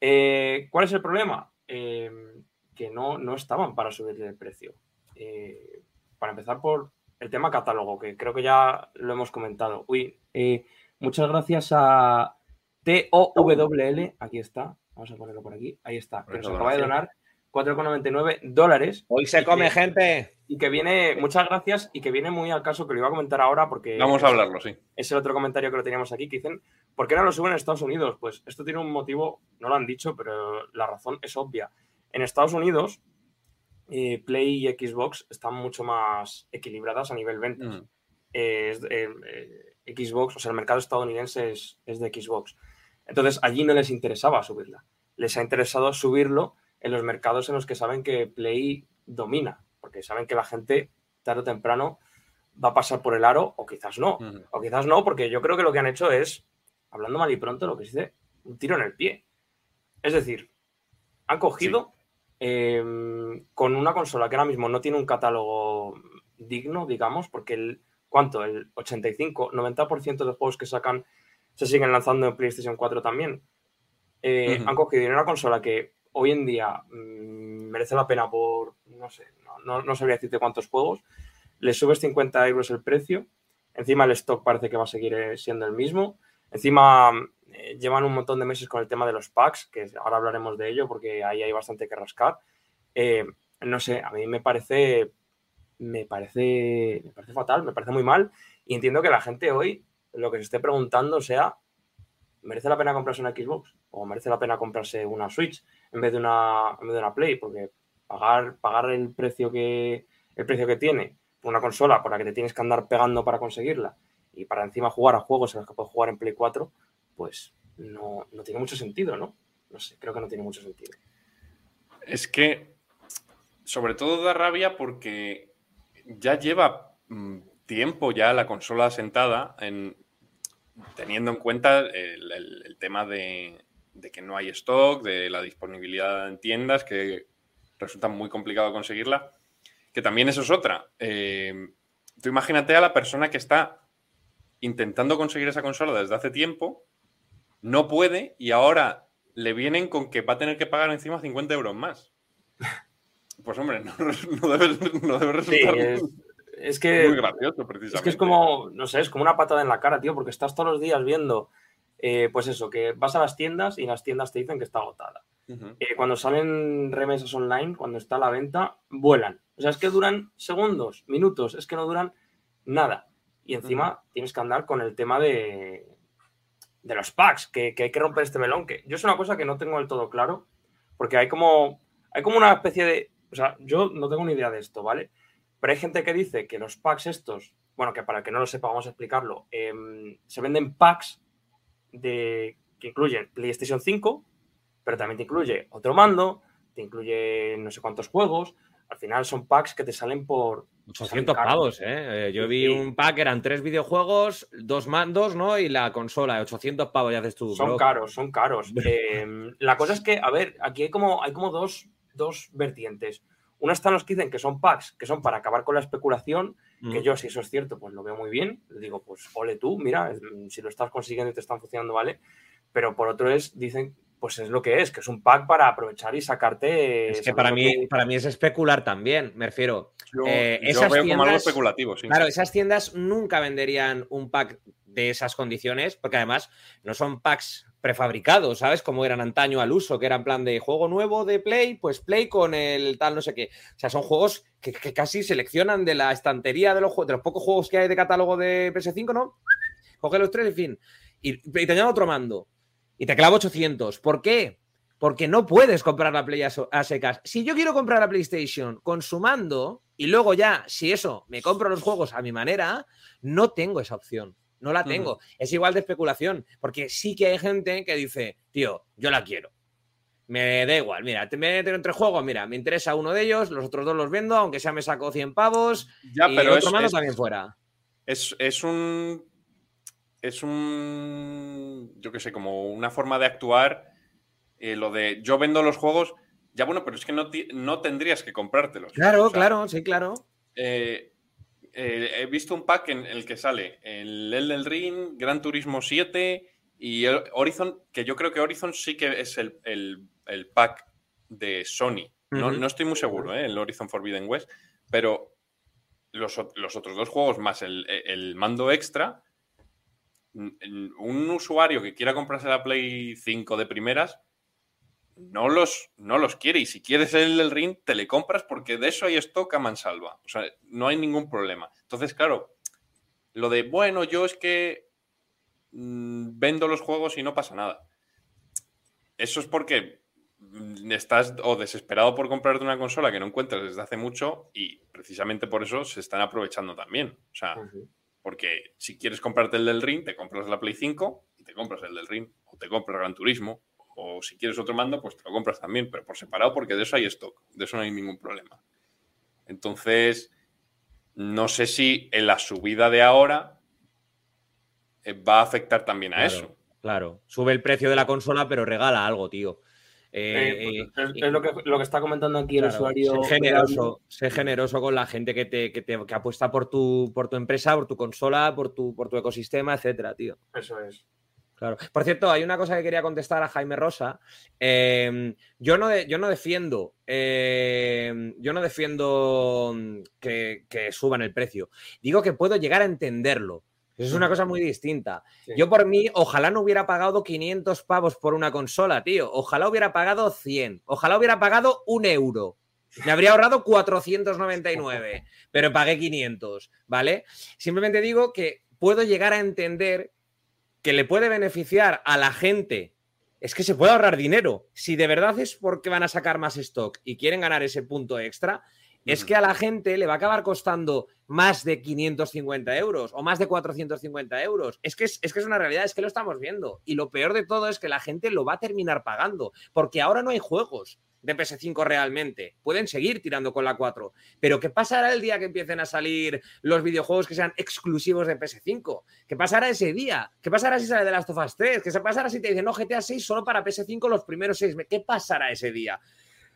Eh, ¿Cuál es el problema? Em, que no, no estaban para subir el precio. Eh, para empezar por el tema catálogo, que creo que ya lo hemos comentado. Uy, eh, muchas gracias a TOWL, aquí está, vamos a ponerlo por aquí, ahí está, que nos acaba de donar 4,99 dólares. Hoy se come, gente. Y que viene, muchas gracias, y que viene muy al caso que lo iba a comentar ahora porque... Vamos a hablarlo, sí. Es el otro comentario que lo teníamos aquí, que dicen, ¿por qué no lo suben en Estados Unidos? Pues esto tiene un motivo, no lo han dicho, pero la razón es obvia. En Estados Unidos, eh, Play y Xbox están mucho más equilibradas a nivel ventas. Mm. Eh, Xbox, o sea, el mercado estadounidense es, de Xbox. Entonces, allí no les interesaba subirla. Les ha interesado subirlo en los mercados en los que saben que Play domina, porque saben que la gente tarde o temprano va a pasar por el aro o quizás no. O quizás no, porque yo creo que lo que han hecho es, hablando mal y pronto, lo que se dice, un tiro en el pie. Es decir, han cogido em, con una consola que ahora mismo no tiene un catálogo digno, digamos, porque el, ¿cuánto? El 85, 90% de juegos que sacan se siguen lanzando en PlayStation 4 también. Eh, han cogido una consola que hoy en día mm, merece la pena por, no sé, no, no, sabría decirte cuántos juegos, le subes 50 euros el precio, encima el stock parece que va a seguir eh, siendo el mismo, encima eh, llevan un montón de meses con el tema de los packs, que ahora hablaremos de ello porque ahí hay bastante que rascar. no sé, a mí me parece, me parece, me parece fatal, me parece muy mal y entiendo que la gente hoy lo que se esté preguntando sea, ¿merece la pena comprarse una Xbox? ¿O merece la pena comprarse una Switch en vez de una, en vez de una Play? Porque pagar, pagar el, precio que, el precio que tiene una consola por la que te tienes que andar pegando para conseguirla y para encima jugar a juegos en los que puedes jugar en Play 4, pues no, no tiene mucho sentido, ¿no? No sé, creo que no tiene mucho sentido. Es que, sobre todo da rabia porque ya lleva mm, tiempo ya la consola sentada en, teniendo en cuenta el, tema de, que no hay stock, de la disponibilidad en tiendas, que resulta muy complicado conseguirla, que también eso es otra. Eh, tú imagínate a la persona que está intentando conseguir esa consola desde hace tiempo, no puede y ahora le vienen con que va a tener que pagar encima 50 euros más. (laughs) Pues hombre, (laughs) no, debe, resultar es que. Es que es como, no sé, es como una patada en la cara, tío, porque estás todos los días viendo, eh, pues eso, que vas a las tiendas y las tiendas te dicen que está agotada. Eh, cuando salen remesas online, cuando está a la venta, vuelan. O sea, es que duran segundos, minutos, es que no duran nada. Y encima tienes que andar con el tema de, de los packs, que, que, hay que romper este melón. Que yo es una cosa que no tengo del todo claro, porque hay como, hay como una especie de. O sea, yo no tengo ni idea de esto, ¿vale? Pero hay gente que dice que los packs estos, bueno, que para el que no lo sepa, vamos a explicarlo, em, se venden packs de, que incluyen PlayStation 5, pero también te incluye otro mando, te incluye no sé cuántos juegos. Al final son packs que te salen por... 800 pavos, ¿eh? ¿eh? Yo vi un pack, eran tres videojuegos, dos mandos, ¿no? Y la consola, 800 pavos ya haces tú. Son caros, son caros. (laughs) Em, la cosa es que, a ver, aquí hay como, hay como dos, dos vertientes. Una están los que dicen que son packs, que son para acabar con la especulación, que mm. yo, si eso es cierto, pues lo veo muy bien. Le digo, pues ole tú, mira, si lo estás consiguiendo y te están funcionando, vale. Pero por otro es, dicen, pues es lo que es, que es un pack para aprovechar y sacarte. Es que para mí, para mí es especular también, me refiero. Yo, eh, esas veo como algo especulativo, sí. Claro, esas tiendas nunca venderían un pack de esas condiciones, porque además no son packs prefabricados, ¿sabes? Como eran antaño al uso, que eran plan de juego nuevo de Play, pues Play con el tal no sé qué. O sea, son juegos que, casi seleccionan de la estantería de los, de los pocos juegos que hay de catálogo de PS5, ¿no? Coge los tres, en fin. Y, te añado otro mando. Y te clavo 800. ¿Por qué? Porque no puedes comprar la Play a, a secas. Si yo quiero comprar la PlayStation con su mando y luego ya, si eso, me compro los juegos a mi manera, no tengo esa opción no la tengo. Es igual de especulación, porque sí que hay gente que dice, tío, yo la quiero. Me da igual, mira, te meto entre juegos, mira, me interesa uno de ellos, los otros dos los vendo, aunque sea me saco 100 pavos, ya, y pero otro es, también fuera. Es, es un... Es un... Yo qué sé, como una forma de actuar, eh, lo de yo vendo los juegos, ya bueno, pero es que no, no tendrías que comprártelos. Claro, claro, sí, claro. Eh, eh, he visto un pack en el que sale el Elden Ring, Gran Turismo 7 y Horizon, que yo creo que Horizon sí que es el, pack de Sony. no, estoy muy seguro, ¿eh? el Horizon Forbidden West, pero los, otros dos juegos más el, el, mando extra, un usuario que quiera comprarse la Play 5 de primeras no los, no los quiere. Y si quieres el del ring, te le compras porque de eso hay stock a mansalva. O sea, no hay ningún problema. Entonces, claro, lo de, bueno, yo es que mm, vendo los juegos y no pasa nada. Eso es porque mm, estás o desesperado por comprarte una consola que no encuentras desde hace mucho y precisamente por eso se están aprovechando también. O sea, porque si quieres comprarte el del ring, te compras la Play 5 y te compras el del ring o te compras Gran Turismo o si quieres otro mando, pues te lo compras también, pero por separado porque de eso hay stock, de eso no hay ningún problema. Entonces, no sé si en la subida de ahora eh, va a afectar también a eso. Claro, sube el precio de la consola, pero regala algo, tío. Eh, Eh, pues, eh, es, es lo, que, lo que está comentando aquí el usuario. sé generoso, sé generoso con la gente que te, que te- que apuesta por tu, por tu empresa, por tu consola, por tu, por tu ecosistema, etcétera, tío. Eso es. Claro. Por cierto, hay una cosa que quería contestar a Jaime Rosa. Eh, yo, no de- yo no defiendo. eh, yo no defiendo mm, que, que suban el precio. Digo que puedo llegar a entenderlo. Eso es una cosa muy distinta. Sí. Yo por mí, ojalá no hubiera pagado 500 pavos por una consola, tío. Ojalá hubiera pagado 100. Ojalá hubiera pagado un euro. Me habría ahorrado 499, pero pagué 500, ¿vale? Simplemente digo que puedo llegar a entender que le puede beneficiar a la gente. Es que se puede ahorrar dinero. Si de verdad es porque van a sacar más stock y quieren ganar ese punto extra, es que a la gente le va a acabar costando más de 550 euros o más de 450 euros. Es que es, es que es una realidad, es que lo estamos viendo. Y lo peor de todo es que la gente lo va a terminar pagando, porque ahora no hay juegos de PS5 realmente. Pueden seguir tirando con la 4. Pero ¿qué pasará el día que empiecen a salir los videojuegos que sean exclusivos de PS5? ¿Qué pasará ese día? ¿Qué pasará si sale de Last of Us 3? ¿Qué pasará si te dicen, no, GTA 6 solo para PS5 los primeros seis meses? ¿Qué pasará ese día?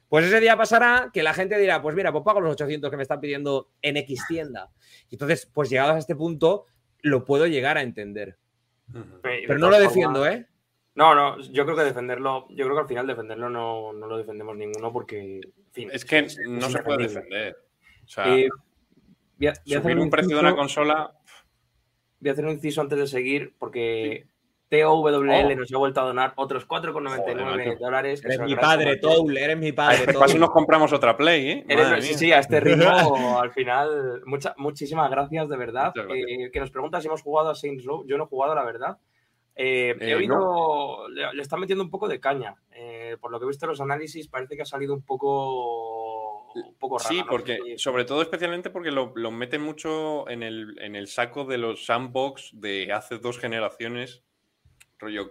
Pues ese día pasará que la gente dirá, pues mira, pues pago los 800 que me están pidiendo en X tienda. Y entonces, pues llegados a este punto, lo puedo llegar a entender. Pero no lo defiendo, ¿eh? No, no, yo creo que defenderlo, yo creo que al final defenderlo no, no lo defendemos ninguno porque, en fin, Es que es- no es se puede defender. O sea, Eh, voy a- voy a hacer subir un un precio de una consola. Voy a hacer un inciso antes de seguir porque TOWL Oh. nos ha vuelto a donar otros 4,99 Joder, macho. dólares. Eres mi padre. Toul, eres mi padre. Casi Toul. nos compramos otra Play, ¿eh? Eres- sí, sí, a este (laughs) ritmo, al final, mucha- muchísimas gracias, de verdad. Gracias. Eh, que nos pregunta si hemos jugado a Saints Row. Yo no he jugado, la verdad. Eh, he Eh, oído, le, le está metiendo un poco de caña. Eh, por lo que he visto en los análisis, parece que ha salido un poco, un poco rara. Sí, porque, sobre todo especialmente porque lo, lo meten mucho en el, en el saco de los sandbox de hace dos generaciones, rollo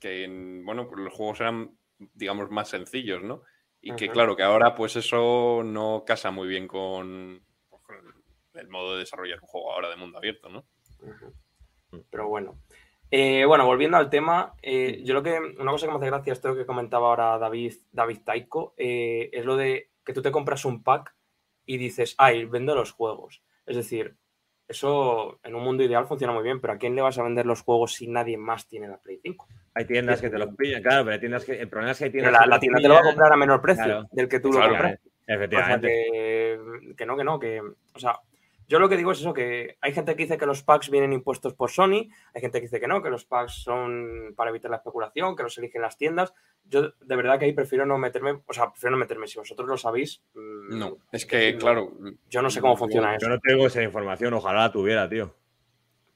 que, en- bueno, pues los juegos eran, digamos, más sencillos, ¿no? Y que claro, que ahora pues eso no casa muy bien con, pues, con el modo de desarrollar un juego ahora de mundo abierto, ¿no? Pero bueno. Eh, bueno, volviendo al tema, eh, yo lo que, una cosa que me hace gracia, esto que comentaba ahora David, David Taiko, eh, es lo de que tú te compras un pack y dices, ay, vendo los juegos. Es decir, eso en un mundo ideal funciona muy bien, pero ¿a quién le vas a vender los juegos si nadie más tiene la Play 5? Hay tiendas que te los pillan, claro, pero hay tiendas que. El problema es que hay tiendas. la, que la tienda te lo va a comprar a menor precio Claro. del que tú Claro, lo compras. O sea, Efectivamente. que, que no, que no, que. O sea, yo lo que digo es eso, que hay gente que dice que los packs vienen impuestos por Sony, hay gente que dice que no, que los packs son para evitar la especulación, que los eligen las tiendas. Yo de verdad que ahí prefiero no meterme, o sea, prefiero no meterme, si vosotros lo sabéis. mm, No, es que, claro. Yo no sé cómo funciona Yo eso. no tengo esa información, ojalá la tuviera, tío.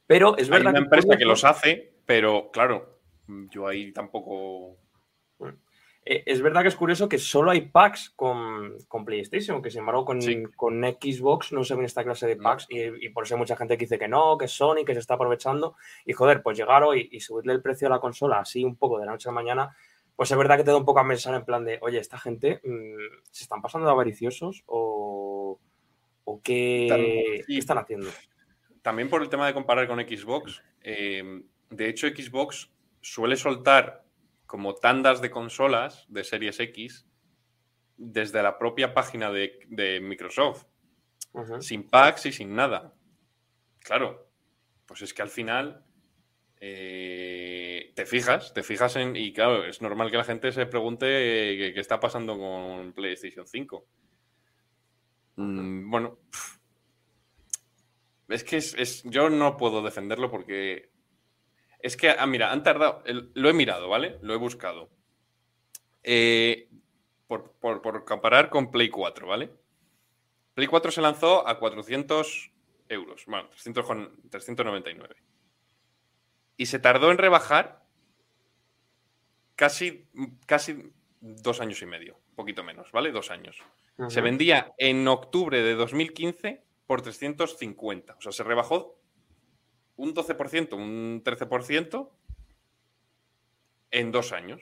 Pero es Hay verdad una que empresa que los hace, pero claro, yo ahí tampoco. Eh, es verdad que es curioso que solo hay packs con, con PlayStation, que sin embargo con, Sí. con Xbox no se ven esta clase de No. packs y, y por eso hay mucha gente que dice que no, que es Sony, que se está aprovechando. Y joder, pues llegar hoy y subirle el precio a la consola así un poco de la noche a la mañana, pues es verdad que te da un poco a pensar en plan de, oye, esta gente mm, se están pasando de avariciosos o, o qué, están haciendo. También por el tema de comparar con Xbox. eh, de hecho, Xbox suele soltar como tandas de consolas de Series X desde la propia página de, de Microsoft, sin packs y sin nada. Claro, pues es que al final eh, te fijas, te fijas en. Y claro, es normal que la gente se pregunte eh, qué, qué está pasando con PlayStation 5. Mm, bueno, es que es, es- yo no puedo defenderlo porque es que, ah, mira, han tardado, lo he mirado, ¿vale? Lo he buscado. Eh, por, por- por comparar con Play 4, ¿vale? Play 4 se lanzó a 400 euros, bueno, 300 con- 399. Y se tardó en rebajar casi, casi dos años y medio, un poquito menos, ¿vale? Dos años. Se vendía en octubre de 2015 por 350. O sea, se rebajó un 12%, un 13% en dos años.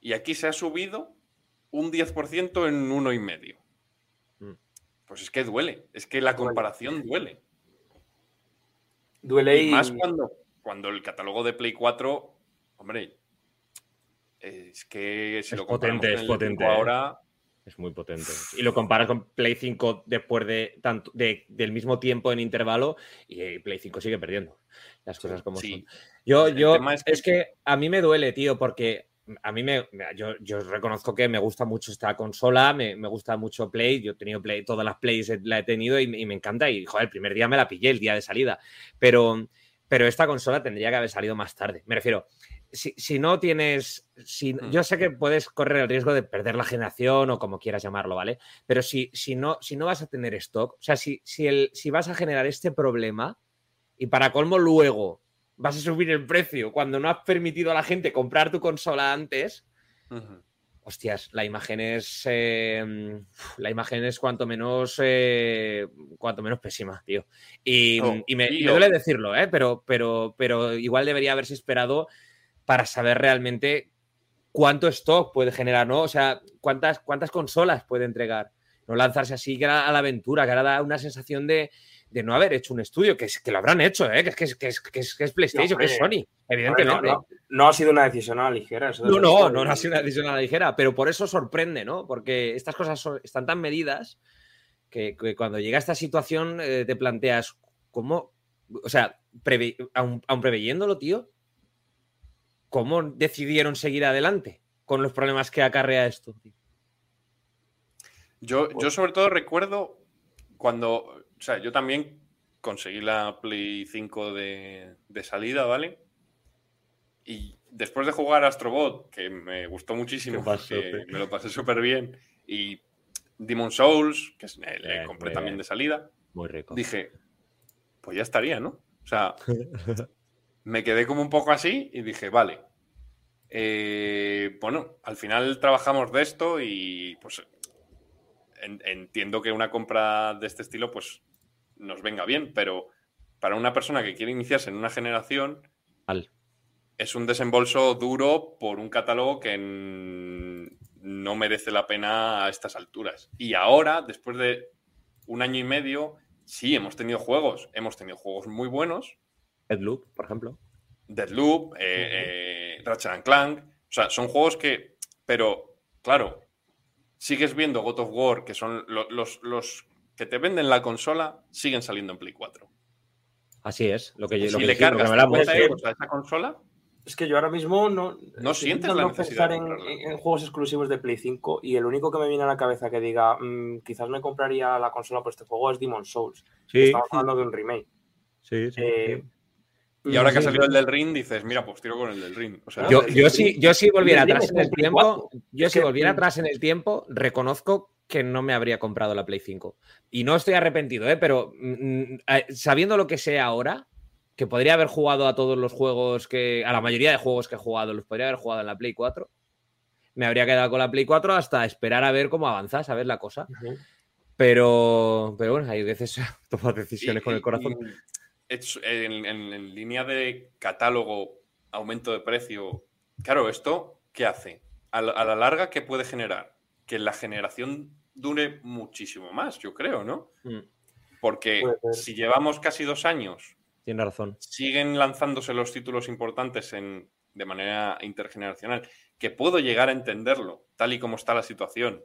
Y aquí se ha subido un 10% en uno y medio. Mm. Pues es que duele, es que la comparación duele. Duele Y y, más cuando, cuando el catálogo de Play 4 Hombre, es que si Es lo potente, es potente, 5 ¿eh? ahora, Es muy potente. Y lo comparas con Play 5 después de tanto de- del mismo tiempo en intervalo y eh, Play 5 sigue perdiendo. Las cosas como sí. son. Yo, El yo, es es que- a mí me duele, tío, porque a mí me. Yo, yo reconozco que me gusta mucho esta consola, me, me gusta mucho Play. Yo he tenido Play, todas las Plays la he tenido y, me- y me encanta. Y, joder, el primer día me la pillé, el día de salida. Pero, pero esta consola tendría que haber salido más tarde. Me refiero, si, si no tienes. Si, Hmm. Yo sé que puedes correr el riesgo de perder la generación o como quieras llamarlo, ¿vale? Pero si, si, no, si no vas a tener stock, o sea, si, si, el, si vas a generar este problema y para colmo luego vas a subir el precio cuando no has permitido a la gente comprar tu consola antes, hostias, la imagen es. eh, la imagen es cuanto menos. eh, cuanto menos pésima, tío. Y, Oh, y me, me duele decirlo, ¿eh? Pero, pero, pero igual debería haberse esperado para saber realmente cuánto stock puede generar, ¿no? O sea, cuántas, cuántas consolas puede entregar. No lanzarse así que a la aventura, que ahora da una sensación de, de no haber hecho un estudio, que, es, que lo habrán hecho, ¿eh? que, es, que, es, que, es, que es- PlayStation, que es. Sony, evidentemente. No, no- no ha sido una decisión a la ligera. eso No, no, no, no ha sido una decisión a la ligera, pero por eso sorprende, ¿no? Porque estas cosas son- están tan medidas que, que cuando llega esta situación eh, te planteas, ¿cómo? O sea, preve- aun, aun preveyéndolo, tío, ¿cómo decidieron seguir adelante con los problemas que acarrea esto? tío? Yo, yo sobre todo recuerdo cuando, o sea, yo también conseguí la Play 5 de, de salida, ¿vale? Y después de jugar Astrobot, que me gustó muchísimo, que me lo pasé súper bien, y Demon Souls, que es- le, le Bien, compré muy también de salida, Muy rico. dije, pues ya estaría, ¿no? O sea, (laughs) me quedé como un poco así y dije, vale. eh, bueno, al final trabajamos de esto y pues en- entiendo que una compra de este estilo pues nos venga bien, pero para una persona que quiere iniciarse en una generación Al. es un desembolso duro por un catálogo que no merece la pena a estas alturas. Y ahora, después de un año y medio, sí, hemos tenido juegos. Hemos tenido juegos muy buenos. Deadloop, por ejemplo. Deadloop, eh, eh, Ratchet and Clank. O sea, son juegos que. Pero, claro, sigues viendo God of War, que son lo- los, los que te venden la consola, siguen saliendo en Play 4. Así es, lo que, lo si que le decimos, lo cargas que. 50 euros a esa consola, Es que yo ahora mismo no. No estoy sientes la necesidad pensar de en, juegos exclusivos de Play 5 y el único que me viene a la cabeza que diga "Mm, quizás me compraría la consola por este juego es Demon Souls. Sí, Estamos hablando de un remake. sí, sí, Eh, sí. Y ahora que ha salido el del ring, dices, mira, pues tiro con el del ring. O sea, Yo, yo si, yo si volviera atrás en el tiempo, 4. yo si volviera atrás en el tiempo, reconozco que no me habría comprado la Play 5. Y no estoy arrepentido, ¿eh? pero mm, mm, sabiendo lo que sé ahora, que podría haber jugado a todos los juegos que, a la mayoría de juegos que he jugado, los podría haber jugado en la Play 4, me habría quedado con la Play 4 hasta esperar a ver cómo avanza, ¿sabes la cosa? Pero, pero bueno, hay veces (laughs) tomas decisiones Y- con el y- corazón. En, en- en línea de catálogo, aumento de precio. Claro, ¿esto qué hace? A la, a la larga, ¿qué puede generar? Que la generación dure muchísimo más, yo creo, ¿no? Mm, Porque si llevamos casi dos años, Tienes razón. siguen lanzándose los títulos importantes en, de manera intergeneracional, que puedo llegar a entenderlo, tal y como está la situación.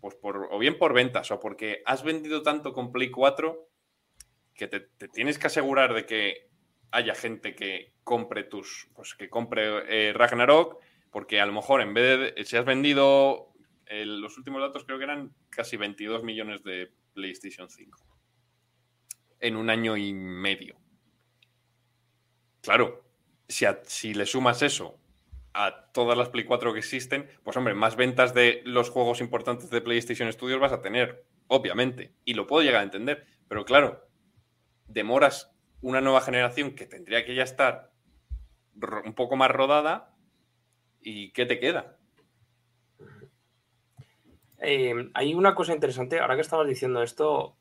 Pues por, o bien por ventas, o porque has vendido tanto con Play 4 que te, tienes que asegurar de que haya gente que compre tus. Pues que compre eh, Ragnarok, porque a lo mejor en vez de. Si has vendido. eh, los últimos datos creo que eran casi 22 millones de PlayStation 5 en un año y medio. Claro, si, si le sumas eso a todas las Play 4 que existen, pues hombre, más ventas de los juegos importantes de PlayStation Studios vas a tener, obviamente, y lo puedo llegar a entender, pero claro, demoras una nueva generación que tendría que ya estar un poco más rodada y ¿qué te queda? Eh, hay una cosa interesante, ahora que estabas diciendo esto,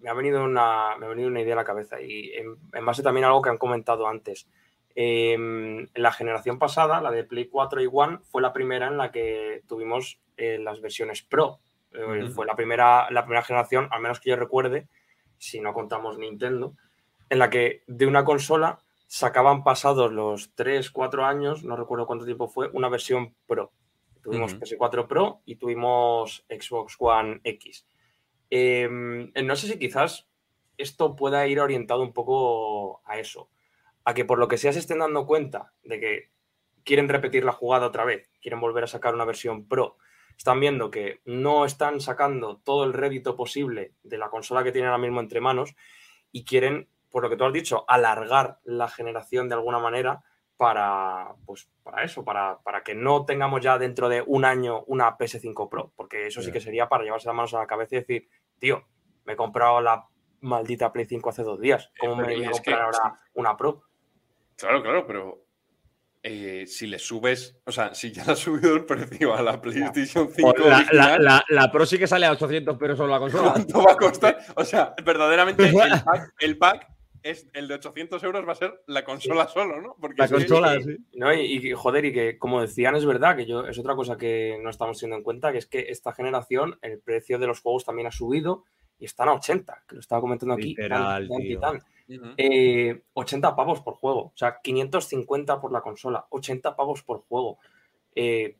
me ha venido una, me ha venido una idea a la cabeza y en, en base también a algo que han comentado antes. Eh, en la generación pasada, la de Play 4 y One, fue la primera en la que tuvimos eh, las versiones Pro. Eh. Fue la primera, la primera generación, al menos que yo recuerde, si no contamos Nintendo, en la que de una consola sacaban pasados los 3, 4 años, no recuerdo cuánto tiempo fue, una versión Pro. Tuvimos Ujú. PS4 Pro y tuvimos Xbox One X. Eh, no sé si quizás esto pueda ir orientado un poco a eso, a que por lo que sea se estén dando cuenta de que quieren repetir la jugada otra vez, quieren volver a sacar una versión Pro, están viendo que no están sacando todo el rédito posible de la consola que tienen ahora mismo entre manos y quieren, por lo que tú has dicho, alargar la generación de alguna manera para, pues, para eso, para, para que no tengamos ya dentro de un año una PS5 Pro, porque eso sí que sería para llevarse las manos a la cabeza y decir, tío, me he comprado la maldita Play 5 hace dos días, ¿cómo me pero voy a que- comprar ahora una Pro? Claro, claro, pero eh, si le subes, o sea, si ya le has subido el precio a la (laughs) PlayStation 5 O la, la, original, la- la Pro sí que sale a 800 pero solo la consola. ¿cuánto va a costar? (laughs) O sea, verdaderamente el (laughs) pack, el pack es el de 800 euros va a ser la consola solo, ¿no? Porque La es que- consola, sí. No, y, y, joder, y que como decían, es verdad que yo es otra cosa que no estamos teniendo en cuenta, que es que esta generación el precio de los juegos también ha subido y están a 80, que lo estaba comentando aquí. Literal, Dan tío. Ujú. Eh, 80 pavos por juego, o sea, 550 por la consola, 80 pavos por juego. Eh,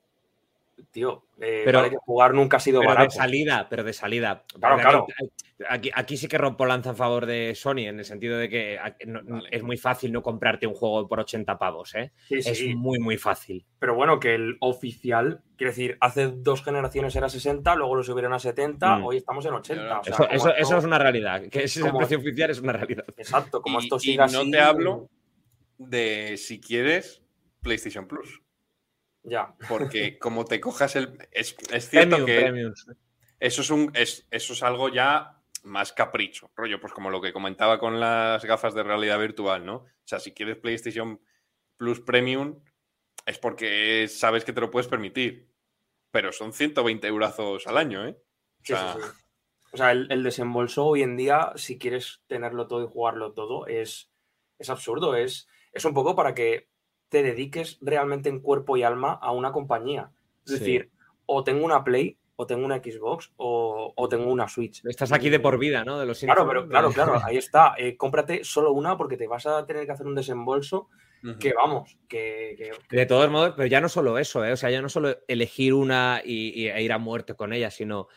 tío, eh, Pero- vale que jugar nunca ha sido Pero de barato. salida, pero de salida. Claro, claro. Aquí, aquí- sí que rompo lanza en favor de Sony, en el sentido de que no- Vale. es muy fácil no comprarte un juego por 80 pavos, ¿eh? Sí, Es sí, muy, muy fácil. pero bueno, que el oficial, quiero decir, hace dos generaciones era 60, luego lo subieron a 70, Mm. hoy estamos en 80. Claro. o sea, eso, como eso, esto- eso es una realidad. Que ese es el como- precio oficial, es una realidad. Exacto, como Y- esto y siga no así, te hablo de si quieres PlayStation Plus. Ya, Porque como te cojas el. Es, es cierto Premium, que premium. eso es un. Es, eso es algo ya más capricho. Rollo, pues como lo que comentaba con las gafas de realidad virtual, ¿no? O sea, si quieres PlayStation Plus Premium, es porque sabes que te lo puedes permitir. Pero son 120 eurazos al año, ¿eh? O Sí, sí, sea, sí. O sea, el, el desembolso hoy en día, si quieres tenerlo todo y jugarlo todo, es, es absurdo. Es, es un poco para que te dediques realmente en cuerpo y alma a una compañía. Es Sí. decir, o tengo una Play, o tengo una Xbox, o, o tengo una Switch. Estás aquí de por vida, ¿no? De los Claro, pero claro, claro, (laughs) ahí está. Eh, cómprate solo una porque te vas a tener que hacer un desembolso que vamos, que, que- De todos modos, pero ya no solo eso, ¿eh? O sea, ya no solo elegir una y, y- e ir a muerte con ella, sino.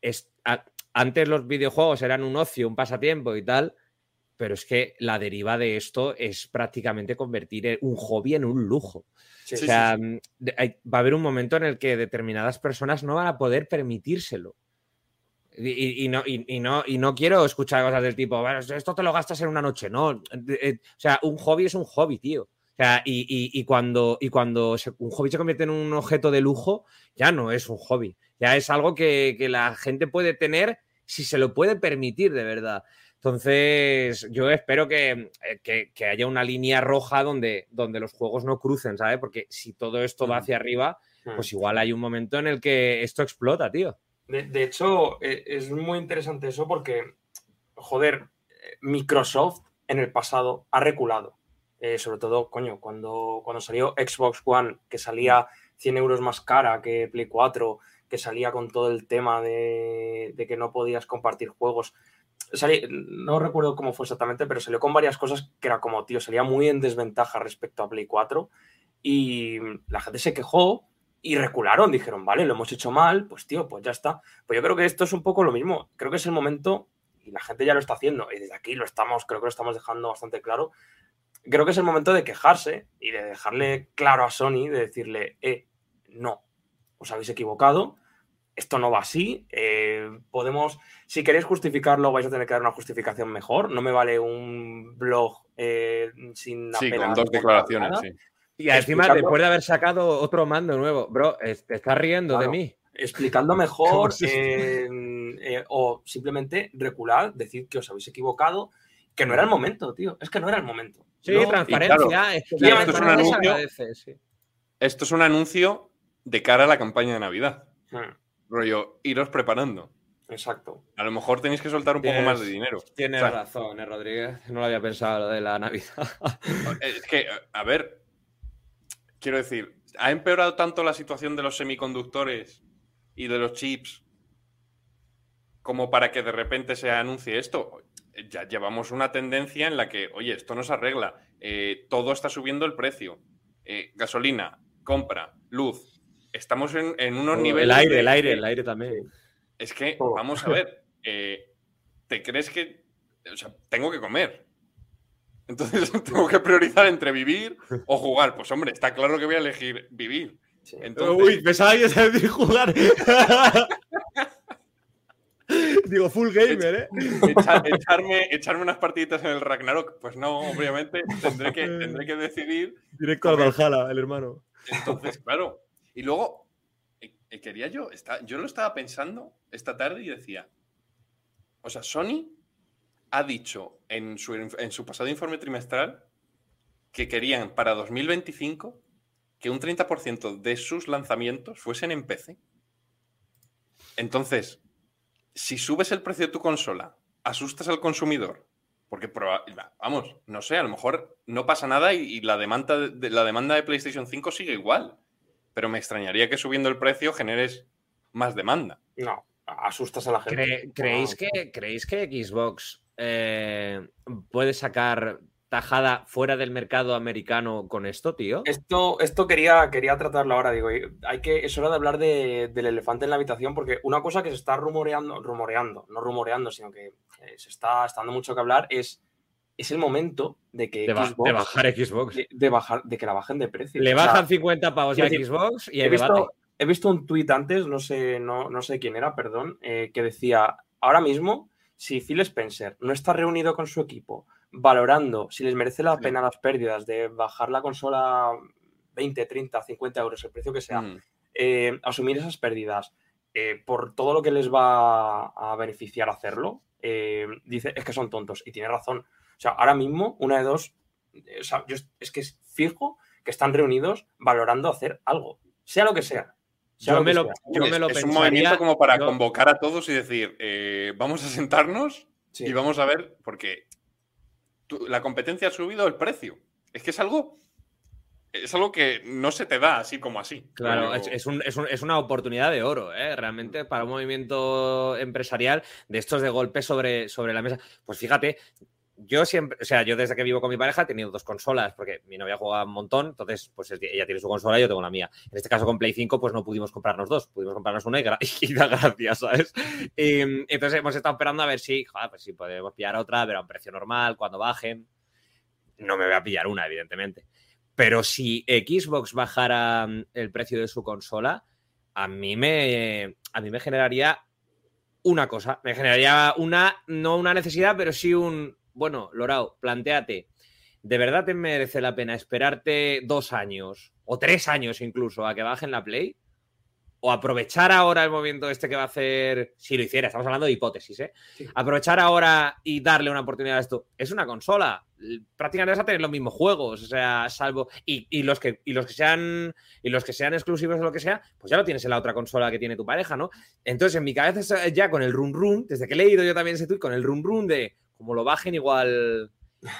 es- a- antes los videojuegos eran un ocio, un pasatiempo y tal, pero es que la deriva de esto es prácticamente convertir eh, un hobby en un lujo. sí, o sea, sí. mm, va a haber un momento en el que determinadas personas no van a poder permitírselo. Y, no, y, y no, y no quiero escuchar cosas del tipo, "Bueno, esto te lo gastas en una noche. No, eh, o sea, un hobby es un hobby, tío. O sea, y, cuando, y cuando se- un hobby se convierte en un objeto de lujo, ya no es un hobby. Ya es algo que, que la gente puede tener si se lo puede permitir de verdad. Entonces, yo espero que, eh, que- que haya una línea roja donde, donde los juegos no crucen, ¿sabes? Porque si todo esto va Mm. hacia arriba, Mm. pues igual hay un momento en el que esto explota, tío. De, de hecho, eh, es muy interesante eso porque, joder, eh, Microsoft en el pasado ha reculado. Eh, sobre todo, coño, cuando, cuando salió Xbox One, que salía 100 euros más cara que Play 4, que salía con todo el tema de, de que no podías compartir juegos. No recuerdo cómo fue exactamente, pero salió con varias cosas que era como, tío, salía muy en desventaja respecto a Play 4 y la gente se quejó y recularon, dijeron, vale, lo hemos hecho mal, pues tío, pues ya está. Pues yo creo que esto es un poco lo mismo. Creo que es el momento, y la gente ya lo está haciendo, y desde aquí lo estamos, creo que lo estamos dejando bastante claro. Creo que es el momento de quejarse y de dejarle claro a Sony, de decirle, eh, no, os habéis equivocado, esto no va así, eh, podemos, si queréis justificarlo, vais a tener que dar una justificación mejor, no me vale un blog eh, sin Sí, con dos declaraciones, nada. sí. Y encima, después de haber sacado otro mando nuevo, bro, es- te estás riendo Claro. de mí. explicando (laughs) ¿Cómo mejor eh, eh, o simplemente recular, decir que os habéis equivocado, que no era el momento, tío. Es que no era el momento. Sí, No, transparencia. es que esto es un anuncio- agradece, sí. Esto es un anuncio de cara a la campaña de Navidad. Hmm, Rollo, iros preparando. Exacto. A lo mejor tenéis que soltar un poco más de dinero. Tienes O sea, razón, eh, Rodríguez. No lo había pensado lo de la Navidad. (laughs) Es que, a ver, quiero decir, ¿ha empeorado tanto la situación de los semiconductores y de los chips como para que de repente se anuncie esto? Ya llevamos una tendencia en la que, oye, esto no se arregla. eh, todo está subiendo el precio. Eh, gasolina, compra, luz. Estamos en, en unos niveles. El aire, de- el aire, el aire también. Es que, Todo. vamos a ver, (laughs) eh, ¿te crees que, o sea, tengo que comer? Entonces (laughs) tengo que priorizar entre vivir o jugar. Pues hombre, está claro que voy a elegir vivir. Sí. Entonces, Uy, pensaba que decir jugar. (laughs) Digo, full gamer, ¿eh? echa- echarme, echarme unas partiditas en el Ragnarok, pues no, obviamente tendré que, tendré que decidir. Directo al Valhalla, el hermano. Entonces, claro. Y luego, eh, eh, quería yo, yo lo estaba pensando esta tarde y decía, o sea, Sony ha dicho en su, en su pasado informe trimestral que querían para 2025 que un 30% de sus lanzamientos fuesen en PC. Entonces, si subes el precio de tu consola, asustas al consumidor, porque vamos, no sé, a lo mejor no pasa nada y, y la, demanda de, la demanda de PlayStation 5 sigue igual, pero me extrañaría que subiendo el precio generes más demanda. No, asustas a la gente. Cre- ¿creéis, No. que, ¿Creéis que Xbox eh, puede sacar tajada fuera del mercado americano con esto, tío? Esto, esto quería, quería tratarlo ahora, digo, hay que, es hora de hablar de- del elefante en la habitación, porque una cosa que se está rumoreando, rumoreando, no rumoreando, sino que eh, se está, está dando mucho que hablar, es, es el momento de que De, Xbox, de bajar Xbox. de, de bajar, de que la bajen de precio. Le O sea, bajan 50 pavos a Xbox y he visto, he visto un tuit antes, no sé, no, no sé quién era, perdón, eh, que decía, ahora mismo, si Phil Spencer no está reunido con su equipo valorando si les merece la Sí. pena las pérdidas de bajar la consola 20, 30, 50 euros, el precio que sea, Mm. eh, asumir esas pérdidas eh, por todo lo que les va a beneficiar hacerlo, eh, dice, es que son tontos. Y tiene razón. O sea, ahora mismo, una de dos, eh, o sea, yo es- que es fijo que están reunidos valorando hacer algo, sea lo que sea. sea Yo lo me que lo, sea. yo es, me lo es un movimiento como para yo- convocar a todos y decir, eh, vamos a sentarnos Sí. y vamos a ver, porque tú- la competencia ha subido el precio. Es que es algo, es algo que no se te da así como así. Claro, Pero- es, es un- es un- es una oportunidad de oro, ¿eh? realmente, para un movimiento empresarial de estos de golpe sobre, sobre la mesa. Pues fíjate, yo siempre, o sea, yo desde que vivo con mi pareja he tenido dos consolas, porque mi novia juega un montón, entonces, pues ella tiene su consola y yo tengo la mía. En este caso, con Play 5, pues no pudimos comprarnos dos, pudimos comprarnos una y, (laughs) da gracias, ¿sabes? Y, entonces hemos estado esperando a ver si, joder, pues si podemos pillar otra, pero a un precio normal, cuando bajen. No me voy a pillar una, evidentemente. Pero si Xbox bajara mm, el precio de su consola, a mí me, a mí me generaría una cosa. Me generaría una, no una necesidad, pero sí un, bueno, Lorao, planteate, ¿de verdad te merece la pena esperarte dos años o tres años incluso a que bajen la Play? O aprovechar ahora el movimiento este que va a hacer, si lo hiciera, estamos hablando de hipótesis, ¿eh? Sí. Aprovechar ahora y darle una oportunidad a esto. Es una consola. Prácticamente vas a tener los mismos juegos, o sea, salvo. Y, y los que, y los que sean. Y los que sean exclusivos o lo que sea, pues ya lo tienes en la otra consola que tiene tu pareja, ¿no? Entonces, en mi cabeza ya con el run run, desde que he leído yo también ese tweet, con el run run de como lo bajen, igual.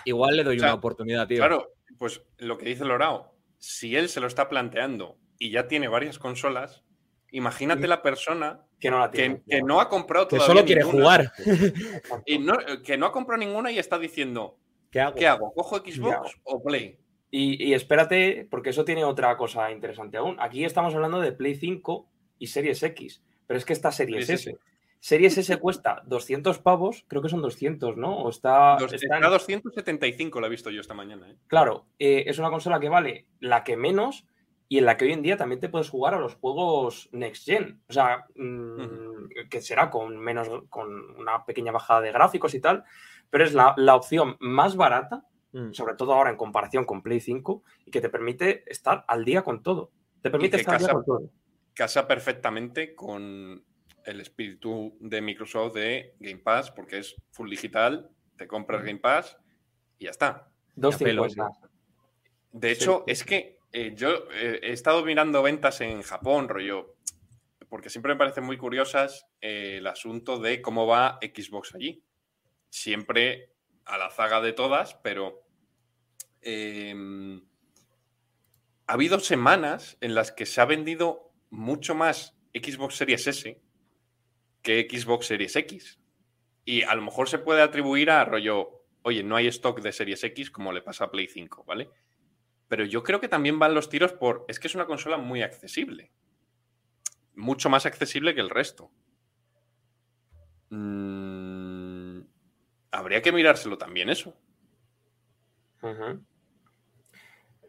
Igual le doy O sea, una oportunidad, tío. Claro, pues lo que dice Lorao, si él se lo está planteando y ya tiene varias consolas, imagínate la persona Que no la que, tiene. que no ha comprado que todavía solo quiere ninguna. jugar. (laughs) Y no, que no ha comprado ninguna y está diciendo, ¿Qué hago? ¿qué hago? ¿Cojo Xbox o Play? Y, y espérate, porque eso tiene otra cosa interesante aún. Aquí estamos hablando de Play 5 y Series X, pero es que esta Series sí, S. Series S cuesta 200 pavos, creo que son 200, ¿no? O está, Dos- está está en- 275, lo he visto yo esta mañana. ¿eh? Claro, eh, es una consola que vale la que menos y en la que hoy en día también te puedes jugar a los juegos Next Gen. O sea, mm, que será con menos, con una pequeña bajada de gráficos y tal, pero es la, la opción más barata, Mm. sobre todo ahora en comparación con Play 5, y que te permite estar al día con todo. Te permite que estar al día casa- con todo. Casa perfectamente con el espíritu de Microsoft de Game Pass, porque es full digital, te compras Game Pass y ya está. 250. De Sí. hecho, es que eh, yo eh, he estado mirando ventas en Japón, rollo, porque siempre me parecen muy curiosas eh, el asunto de cómo va Xbox allí. Siempre a la zaga de todas, pero eh, ha habido semanas en las que se ha vendido mucho más Xbox Series S que Xbox Series X. Y a lo mejor se puede atribuir a rollo oye, no hay stock de Series X como le pasa a Play 5, ¿vale? Pero yo creo que también van los tiros por. Es que es una consola muy accesible. Mucho más accesible que el resto. Mm, habría que mirárselo también, eso.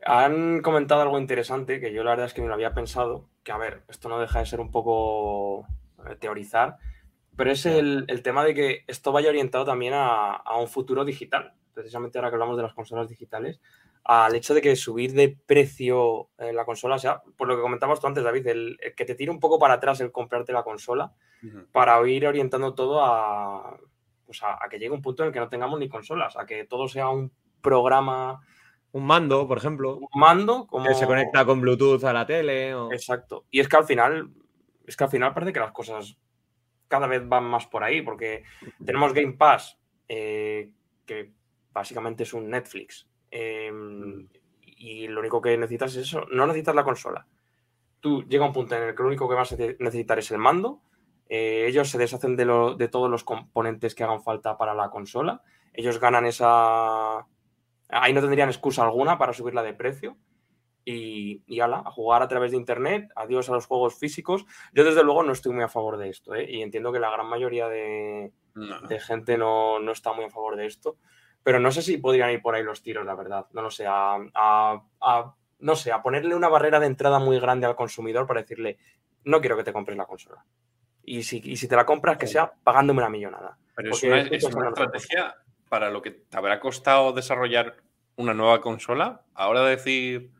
Han comentado algo interesante que yo la verdad es que me lo había pensado, que a ver, esto no deja de ser un poco teorizar, pero es el, el tema de que esto vaya orientado también a, a un futuro digital, precisamente ahora que hablamos de las consolas digitales, al hecho de que subir de precio eh, la consola, sea, por lo que comentabas tú antes, David, el, el que te tire un poco para atrás el comprarte la consola para ir orientando todo a, pues a, a que llegue un punto en el que no tengamos ni consolas, a que todo sea un programa, Un mando, por ejemplo, un mando, como... que se conecta con Bluetooth a la tele. o- Exacto. Y es que al final, es que al final parece que las cosas cada vez van más por ahí, porque tenemos Game Pass, eh, que básicamente es un Netflix. eh, y lo único que necesitas es eso, no necesitas la consola. Tú llega un punto en el que lo único que vas a ne- necesitar es el mando. eh, ellos se deshacen de todos los componentes que hagan falta para la consola. Ellos ganan esa. Ahí no tendrían excusa alguna para subirla de precio y, y ala, a jugar a través de internet, adiós a los juegos físicos. Yo desde luego no estoy muy a favor de esto, ¿eh? y entiendo que la gran mayoría de, No. de gente no, no está muy a favor de esto, pero no sé si podrían ir por ahí los tiros, la verdad. No lo sé, a, a- a- no sé, a ponerle una barrera de entrada muy grande al consumidor para decirle, no quiero que te compres la consola. Y si, y si te la compras, que sea pagándome una millonada. Pero es una, es una estrategia para lo que te habrá costado desarrollar una nueva consola. Ahora decir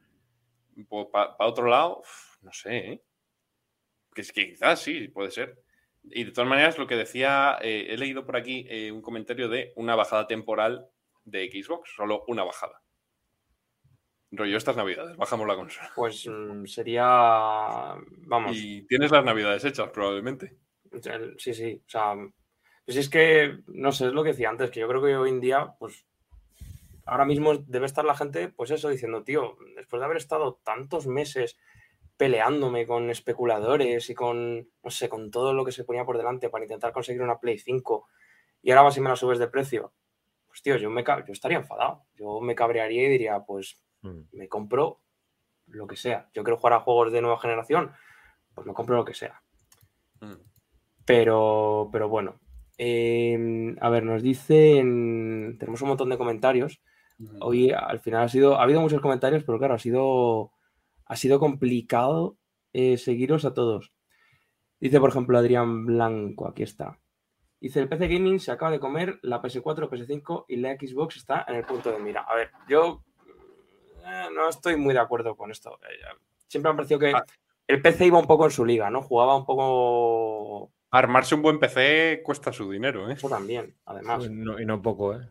para otro lado, no sé. ¿eh? Que es que quizás sí, puede ser. Y de todas maneras, lo que decía, eh, he leído por aquí eh, un comentario de una bajada temporal de Xbox, solo una bajada. Rollo, estas navidades, bajamos la consola. Pues mm, sería, vamos, Y tienes las navidades hechas, probablemente. Sí, sí. O sea, pues es que, no sé, es lo que decía antes, que yo creo que hoy en día, pues, ahora mismo debe estar la gente, pues eso, diciendo, tío, después de haber estado tantos meses peleándome con especuladores y con, no sé, con todo lo que se ponía por delante para intentar conseguir una Play 5 y ahora vas y me la subes de precio, pues, tío, yo, me, yo estaría enfadado. Yo me cabrearía y diría, pues, Mm. me compro lo que sea. Yo quiero jugar a juegos de nueva generación, pues me compro lo que sea. Mm. Pero, pero bueno. Eh, a ver, nos dicen. Tenemos un montón de comentarios. Hoy al final ha sido. Ha habido muchos comentarios, pero claro, ha sido. Ha sido complicado eh, seguiros a todos. Dice, por ejemplo, Adrián Blanco, aquí está. Dice, el PC Gaming se acaba de comer la PS4, PS5 y la Xbox está en el punto de mira. A ver, yo eh, no estoy muy de acuerdo con esto. Eh, Siempre me ha parecido que Ah. el PC iba un poco en su liga, ¿no? Jugaba un poco Armarse un buen PC cuesta su dinero, ¿eh? Eso también, además. No- y no poco, ¿eh?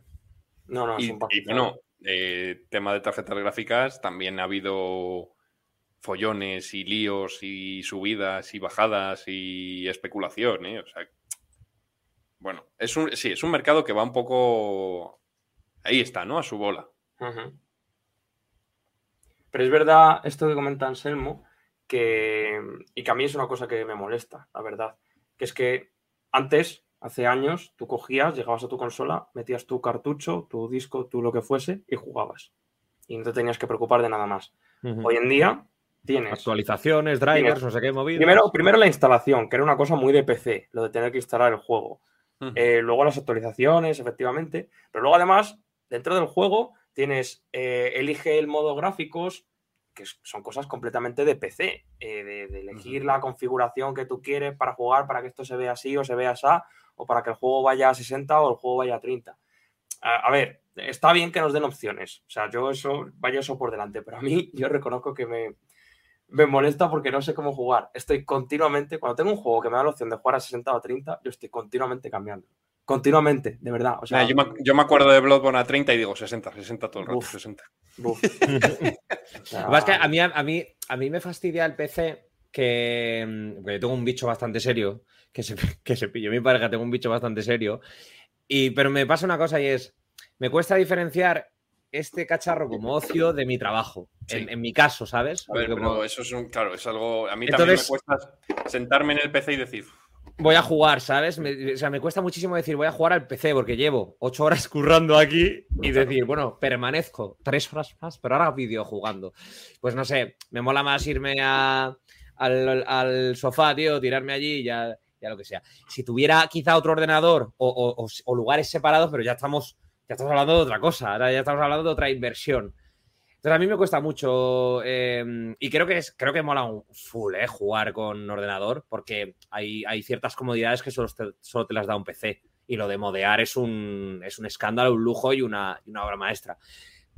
No, no, es Y, un y bueno, eh, tema de tarjetas gráficas, también ha habido follones y líos y subidas y bajadas y especulación, ¿eh? O sea, bueno, es un, sí, es un mercado que va un poco... Ahí está, ¿no? A su bola. Pero es verdad esto que comenta Anselmo, que, y que a mí es una cosa que me molesta, la verdad, que es que antes, hace años, tú cogías, llegabas a tu consola, metías tu cartucho, tu disco, tú lo que fuese, y jugabas. Y no te tenías que preocupar de nada más. Hoy en día tienes Actualizaciones, drivers, no sé qué movidas. primero, primero la instalación, que era una cosa muy de PC, lo de tener que instalar el juego. Eh, luego las actualizaciones, efectivamente. Pero luego, además, dentro del juego tienes eh, elige el modo gráficos, que son cosas completamente de PC. eh, de, de elegir la configuración que tú quieres para jugar, para que esto se vea así o se vea así, o para que el juego vaya a 60 o el juego vaya a 30. A, a ver, está bien que nos den opciones. O sea, yo eso, vaya eso por delante, pero a mí (laughs) yo reconozco que me, me molesta porque no sé cómo jugar. Estoy continuamente, cuando tengo un juego que me da la opción de jugar a 60 o 30, yo estoy continuamente cambiando. Continuamente, de verdad. O sea, yo, me, yo me acuerdo de Bloodborne a 30 y digo 60, 60 todo el rato, Uf. 60. buf. (laughs) O sea, Lo que es que a mí, a, mí, a mí me fastidia el PC que, mm, porque yo tengo un bicho bastante serio, que se, (laughs) que se pilló mi pareja, tengo un bicho bastante serio, y, pero me pasa una cosa y es, me cuesta diferenciar este cacharro como ocio de mi trabajo, Sí. en, en mi caso, ¿sabes? A ver, pero eso es un. Claro, es algo. A mí Entonces- también me cuesta sentarme en el PC y decir. Voy a jugar, ¿sabes? Me- o sea, me cuesta muchísimo decir voy a jugar al PC porque llevo ocho horas currando aquí y decir, bueno, permanezco tres horas más, pero ahora vídeo jugando. Pues no sé, me mola más irme a- al, al sofá, tío, tirarme allí y ya, ya lo que sea. Si tuviera quizá otro ordenador o, o- o- o lugares separados, pero ya estamos, ya estamos hablando de otra cosa, ahora ya estamos hablando de otra inversión. Entonces a mí me cuesta mucho eh, y creo que es, creo que mola un full eh, jugar con ordenador porque hay, hay ciertas comodidades que solo te, solo te las da un PC y lo de modear es un, es un escándalo, un lujo y una, y una obra maestra.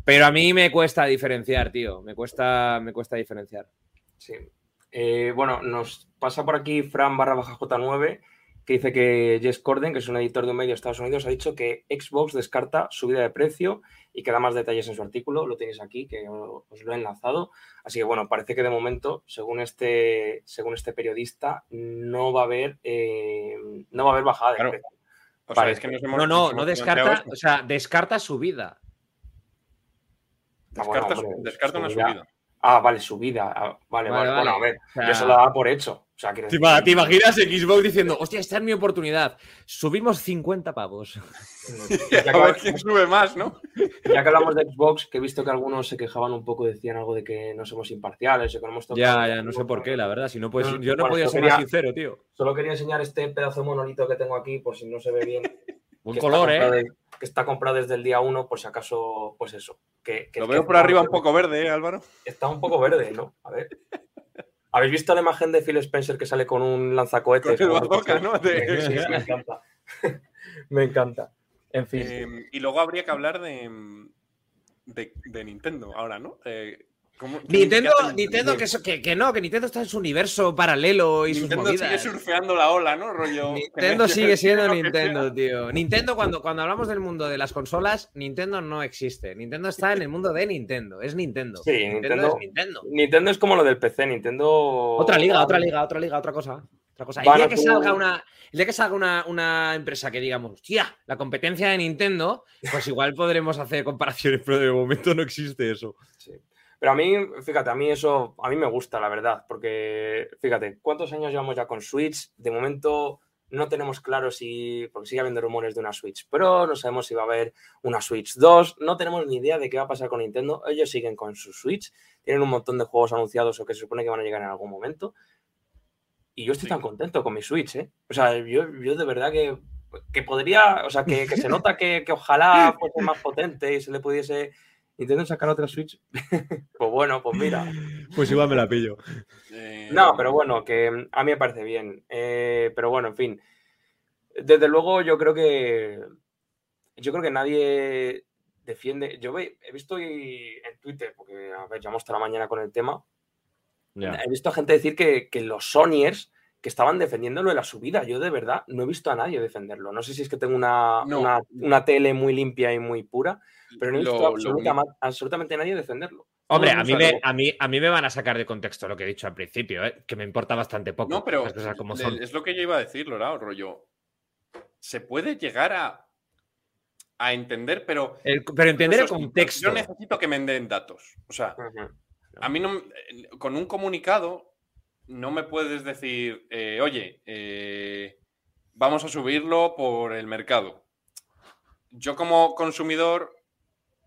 Pero a mí me cuesta diferenciar, tío, me cuesta, me cuesta diferenciar. Sí. Eh, bueno, nos pasa por aquí Fran barra baja J9 que dice que Jess Corden, que es un editor de un medio de Estados Unidos, ha dicho que Xbox descarta subida de precio y que da más detalles en su artículo. Lo tenéis aquí, que os lo he enlazado. Así que bueno, parece que de momento, según este, según este periodista, no va a haber, eh, no va a haber bajada de Claro. precio. O sea, es que nos hemos, No, no, no descarta, o sea, descarta su vida. Ah, bueno, Descarta, hombre, descarta una subida. Ah, vale, subida. Ah, vale, Vale, vale. Bueno, a ver, O sea, yo se lo daba por hecho. O sea, quiero ¿Te, decir- te imaginas Xbox diciendo, hostia, esta es mi oportunidad? Subimos 50 pavos. (laughs) Ya que, A ver quién sube más, ¿no? ya que hablamos de Xbox, que he visto que algunos se quejaban un poco, decían algo de que no somos imparciales, o que no hemos tocado. Ya, ya, no sé por qué, la verdad. Si no, pues No, yo no bueno, podía ser quería- más sincero, tío. Solo quería enseñar este pedazo de monolito que tengo aquí, por si no se ve bien. Un que color, ¿eh? de- que está comprado desde el día 1, por si acaso, pues eso. Que, que Lo veo que por arriba un poco verde, ¿eh, Álvaro? Está un poco verde, ¿no? A ver. ¿Habéis visto la imagen de Phil Spencer que sale con un lanzacohetes? Con el bazooka, ¿no? De- Sí, sí, me encanta. (laughs) me encanta. En fin. Eh, y luego habría que hablar de, de, de Nintendo ahora, ¿no? Eh, ¿cómo- Nintendo, Nintendo que, eso- que, que no, que Nintendo está en su universo paralelo y Nintendo sus sigue movidas. surfeando la ola, ¿no? Rollo. Nintendo sigue siendo (laughs) Nintendo, tío. Nintendo, cuando, cuando hablamos del mundo de las consolas, Nintendo no existe. Nintendo está en el mundo de Nintendo. Es Nintendo. Sí, Nintendo, Nintendo- es Nintendo. Nintendo es como lo del PC. Nintendo. Otra liga, otra liga, otra liga, otra cosa. Otra cosa. El día que salga una, el día que salga una, una empresa que digamos, hostia, la competencia de Nintendo, pues igual podremos hacer comparaciones, pero de momento no existe eso. Sí. Pero a mí, fíjate, a mí eso, a mí me gusta, la verdad, porque, fíjate, ¿cuántos años llevamos ya con Switch? De momento no tenemos claro si, porque sigue habiendo rumores de una Switch Pro, no sabemos si va a haber una Switch 2, no tenemos ni idea de qué va a pasar con Nintendo, ellos siguen con su Switch, tienen un montón de juegos anunciados o que se supone que van a llegar en algún momento, y yo estoy Sí. tan contento con mi Switch, ¿eh? O sea, yo, yo de verdad que, que podría, o sea, que, que se (laughs) nota que, que ojalá fuese más potente y se le pudiese Nintendo sacar otra Switch. (laughs) pues bueno, pues mira. Pues igual me la pillo. Eh, No, pero bueno, que mm, a mí me parece bien. Eh, pero bueno, en fin. Desde luego, yo creo que. Yo creo que nadie defiende. Yo ve- he visto en Twitter, porque a ver, llevamos toda la mañana con el tema. He visto a gente decir que, que los Sonyers que estaban defendiendo lo de la subida. Yo de verdad no he visto a nadie defenderlo. No sé si es que tengo una, No. una, una tele muy limpia y muy pura, pero no he visto Lo- absoluta- absolutamente a nadie defenderlo. Hombre, a mí, me, a, mí, a mí me van a sacar de contexto lo que he dicho al principio, ¿eh? que me importa bastante poco. No, pero las cosas como le- son. es lo que yo iba a decir, Lora, rollo. Se puede llegar a, a entender, pero. El- pero entender el contexto. Yo necesito que me den datos. O sea, a mí no. Con un comunicado no me puedes decir, eh, oye, eh, vamos a subirlo por el mercado. Yo como consumidor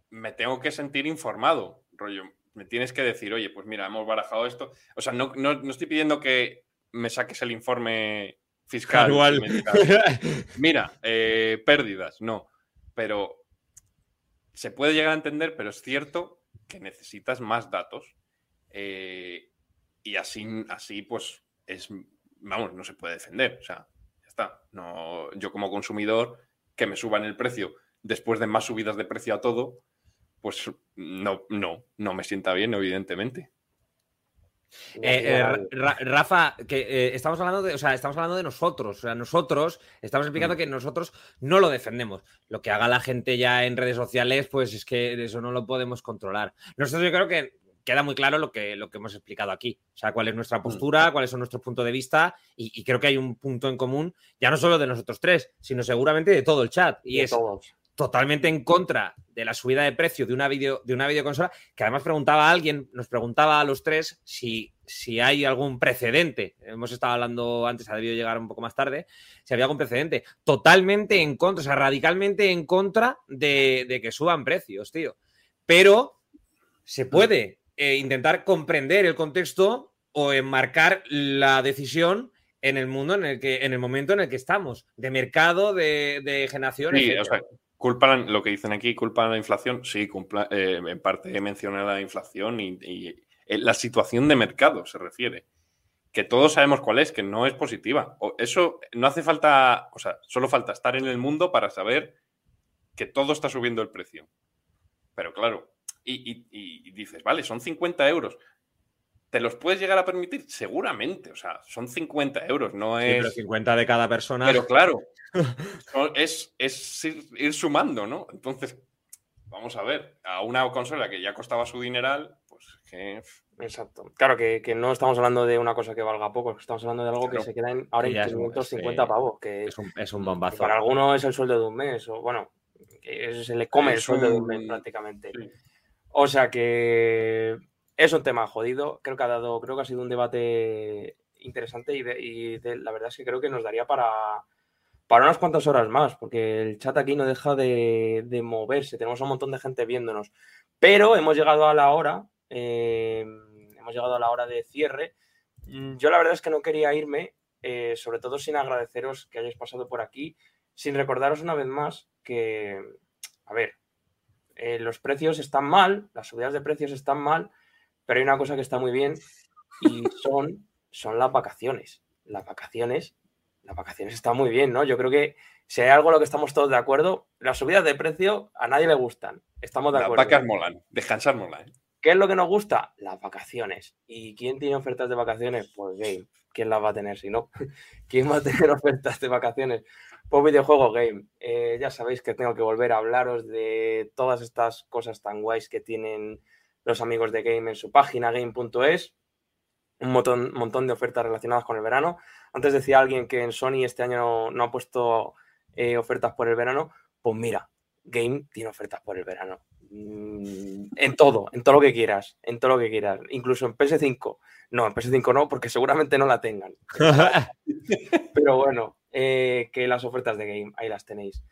me tengo que sentir informado, rollo. Me tienes que decir, oye, pues mira, hemos barajado esto. O sea, no, no- no estoy pidiendo que me saques el informe fiscal. (laughs) Mira, eh, pérdidas, no. Pero se puede llegar a entender, pero es cierto que necesitas más datos. eh, y así, así, pues, es, vamos, no se puede defender. O sea, ya está. No, yo como consumidor, que me suban el precio después de más subidas de precio a todo, pues no, no, no me sienta bien, evidentemente. Eh, eh, Ra- Rafa, que eh, estamos hablando de, o sea, estamos hablando de nosotros. O sea, nosotros estamos explicando que nosotros no lo defendemos. Lo que haga la gente ya en redes sociales, pues es que eso no lo podemos controlar. Nosotros yo creo que queda muy claro lo que, lo que hemos explicado aquí. O sea, cuál es nuestra postura, cuáles son nuestros puntos de vista, y, y creo que hay un punto en común, ya no solo de nosotros tres, sino seguramente de todo el chat. Y De es todos. totalmente en contra de la subida de precio de una, video, de una videoconsola, que además preguntaba a alguien, nos preguntaba a los tres si, si hay algún precedente, hemos estado hablando antes, ha debido llegar un poco más tarde, si había algún precedente, totalmente en contra, o sea, radicalmente en contra de, de que suban precios, tío. Pero se puede eh, intentar comprender el contexto o enmarcar la decisión en el mundo en el que, en el momento en el que estamos, de mercado, de, de generación. Sí, o sea, culpan, lo que dicen aquí, culpan la inflación. Sí, eh, en parte menciona la inflación y, y, eh, la situación de mercado se refiere. Que todos sabemos cuál es, que no es positiva. O eso no hace falta, o sea, solo falta estar en el mundo para saber que todo está subiendo el precio. Pero claro, y, y- y dices, vale, son 50 euros. ¿Te los puedes llegar a permitir? Seguramente, o sea, son 50 euros, no Sí, es... pero 50 de cada persona. Pero claro, (laughs) es, es ir, ir sumando, ¿no? Entonces, vamos a ver, a una consola que ya costaba su dineral, pues que Exacto. Claro que, que no estamos hablando de una cosa que valga poco, es estamos hablando de algo Claro. que se queda en, ahora en es un- 550 sí. pavos, que, es, un, es un que bombazo. para algunos es el sueldo de un mes, o bueno, que se le come el Es sueldo de un mes prácticamente. sí. O sea que es un tema jodido. Creo que ha dado, creo que ha sido un debate interesante y, de- la verdad es que creo que nos daría para, para unas cuantas horas más, porque el chat aquí no deja de, de moverse. Tenemos un montón de gente viéndonos. Pero hemos llegado a la hora, eh, hemos llegado a la hora de cierre. Mm, Yo la verdad es que no quería irme, eh, sobre todo sin agradeceros que hayáis pasado por aquí, sin recordaros una vez más que, a ver, eh, los precios están mal, las subidas de precios están mal, pero hay una cosa que está muy bien y (laughs) son, son las vacaciones. Las vacaciones, las vacaciones están muy bien, ¿no? Yo creo que si hay algo en lo que estamos todos de acuerdo, las subidas de precio a nadie le gustan. Estamos de las acuerdo. vacas molan, descansar mola. ¿eh? ¿Qué es lo que nos gusta? Las vacaciones. ¿Y quién tiene ofertas de vacaciones? Pues Game. ¿Quién las va a tener si no? (laughs) ¿Quién va a tener (laughs) ofertas de vacaciones? Pues videojuego Game. Eh, ya sabéis que tengo que volver a hablaros de todas estas cosas tan guays que tienen los amigos de Game en su página game.es. Un montón, montón de ofertas relacionadas con el verano. Antes decía alguien que en Sony este año no, no ha puesto eh, ofertas por el verano. Pues mira, Game tiene ofertas por el verano. Mm, En todo, en todo lo que quieras, en todo lo que quieras, incluso en PS5. No, en PS5 no, porque seguramente no la tengan. (laughs) Pero bueno, eh, que las ofertas de Game, ahí las tenéis.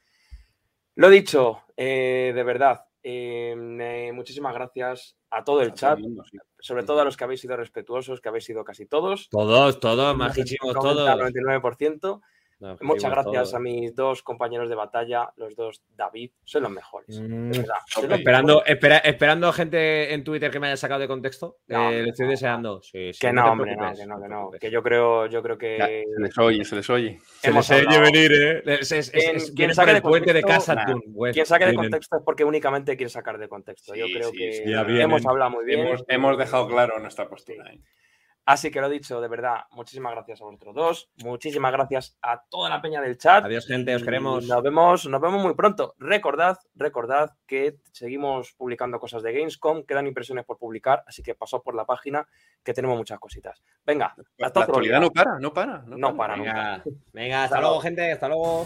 Lo dicho, eh, de verdad, eh, eh, muchísimas gracias a todo el chat, sí. sobre todo a los que habéis sido respetuosos, que habéis sido casi todos. Todos, todos, majísimos, todos. 99%. No, Muchas gracias a mis dos compañeros de batalla, los dos David, son los mejores. Mm, verdad, los. Esperando, mejores. espera, esperando gente en Twitter que me haya sacado de contexto. No, Eh, le estoy no, deseando. Sí, sí, Que no, hombre, que no, que no. Que yo creo, yo creo Ya, que se les oye, se les oye. Se hemos les oye venir, ¿eh? Es, es, es, Quien- saque de el puente de contexto, casa. nah. Güey. quien saque de contexto es porque únicamente quiere sacar de contexto. Yo creo sí, que hemos hablado muy bien. Hemos, hemos dejado claro nuestra postura. Así que lo dicho, de verdad, muchísimas gracias a vosotros dos. Muchísimas gracias a toda la peña del chat. Adiós, gente, os queremos. Nos vemos, nos vemos muy pronto. Recordad, recordad que seguimos publicando cosas de Gamescom, quedan impresiones por publicar, así que pasad por la página que tenemos muchas cositas. Venga, La hasta otro actualidad no para, no para. No para, nunca. Venga, venga, hasta luego. gente. Hasta luego.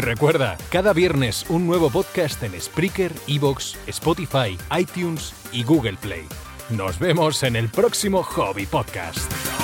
Y recuerda, cada viernes un nuevo podcast en Spreaker, Evox, Spotify, iTunes y Google Play. Nos vemos en el próximo Hobby Podcast.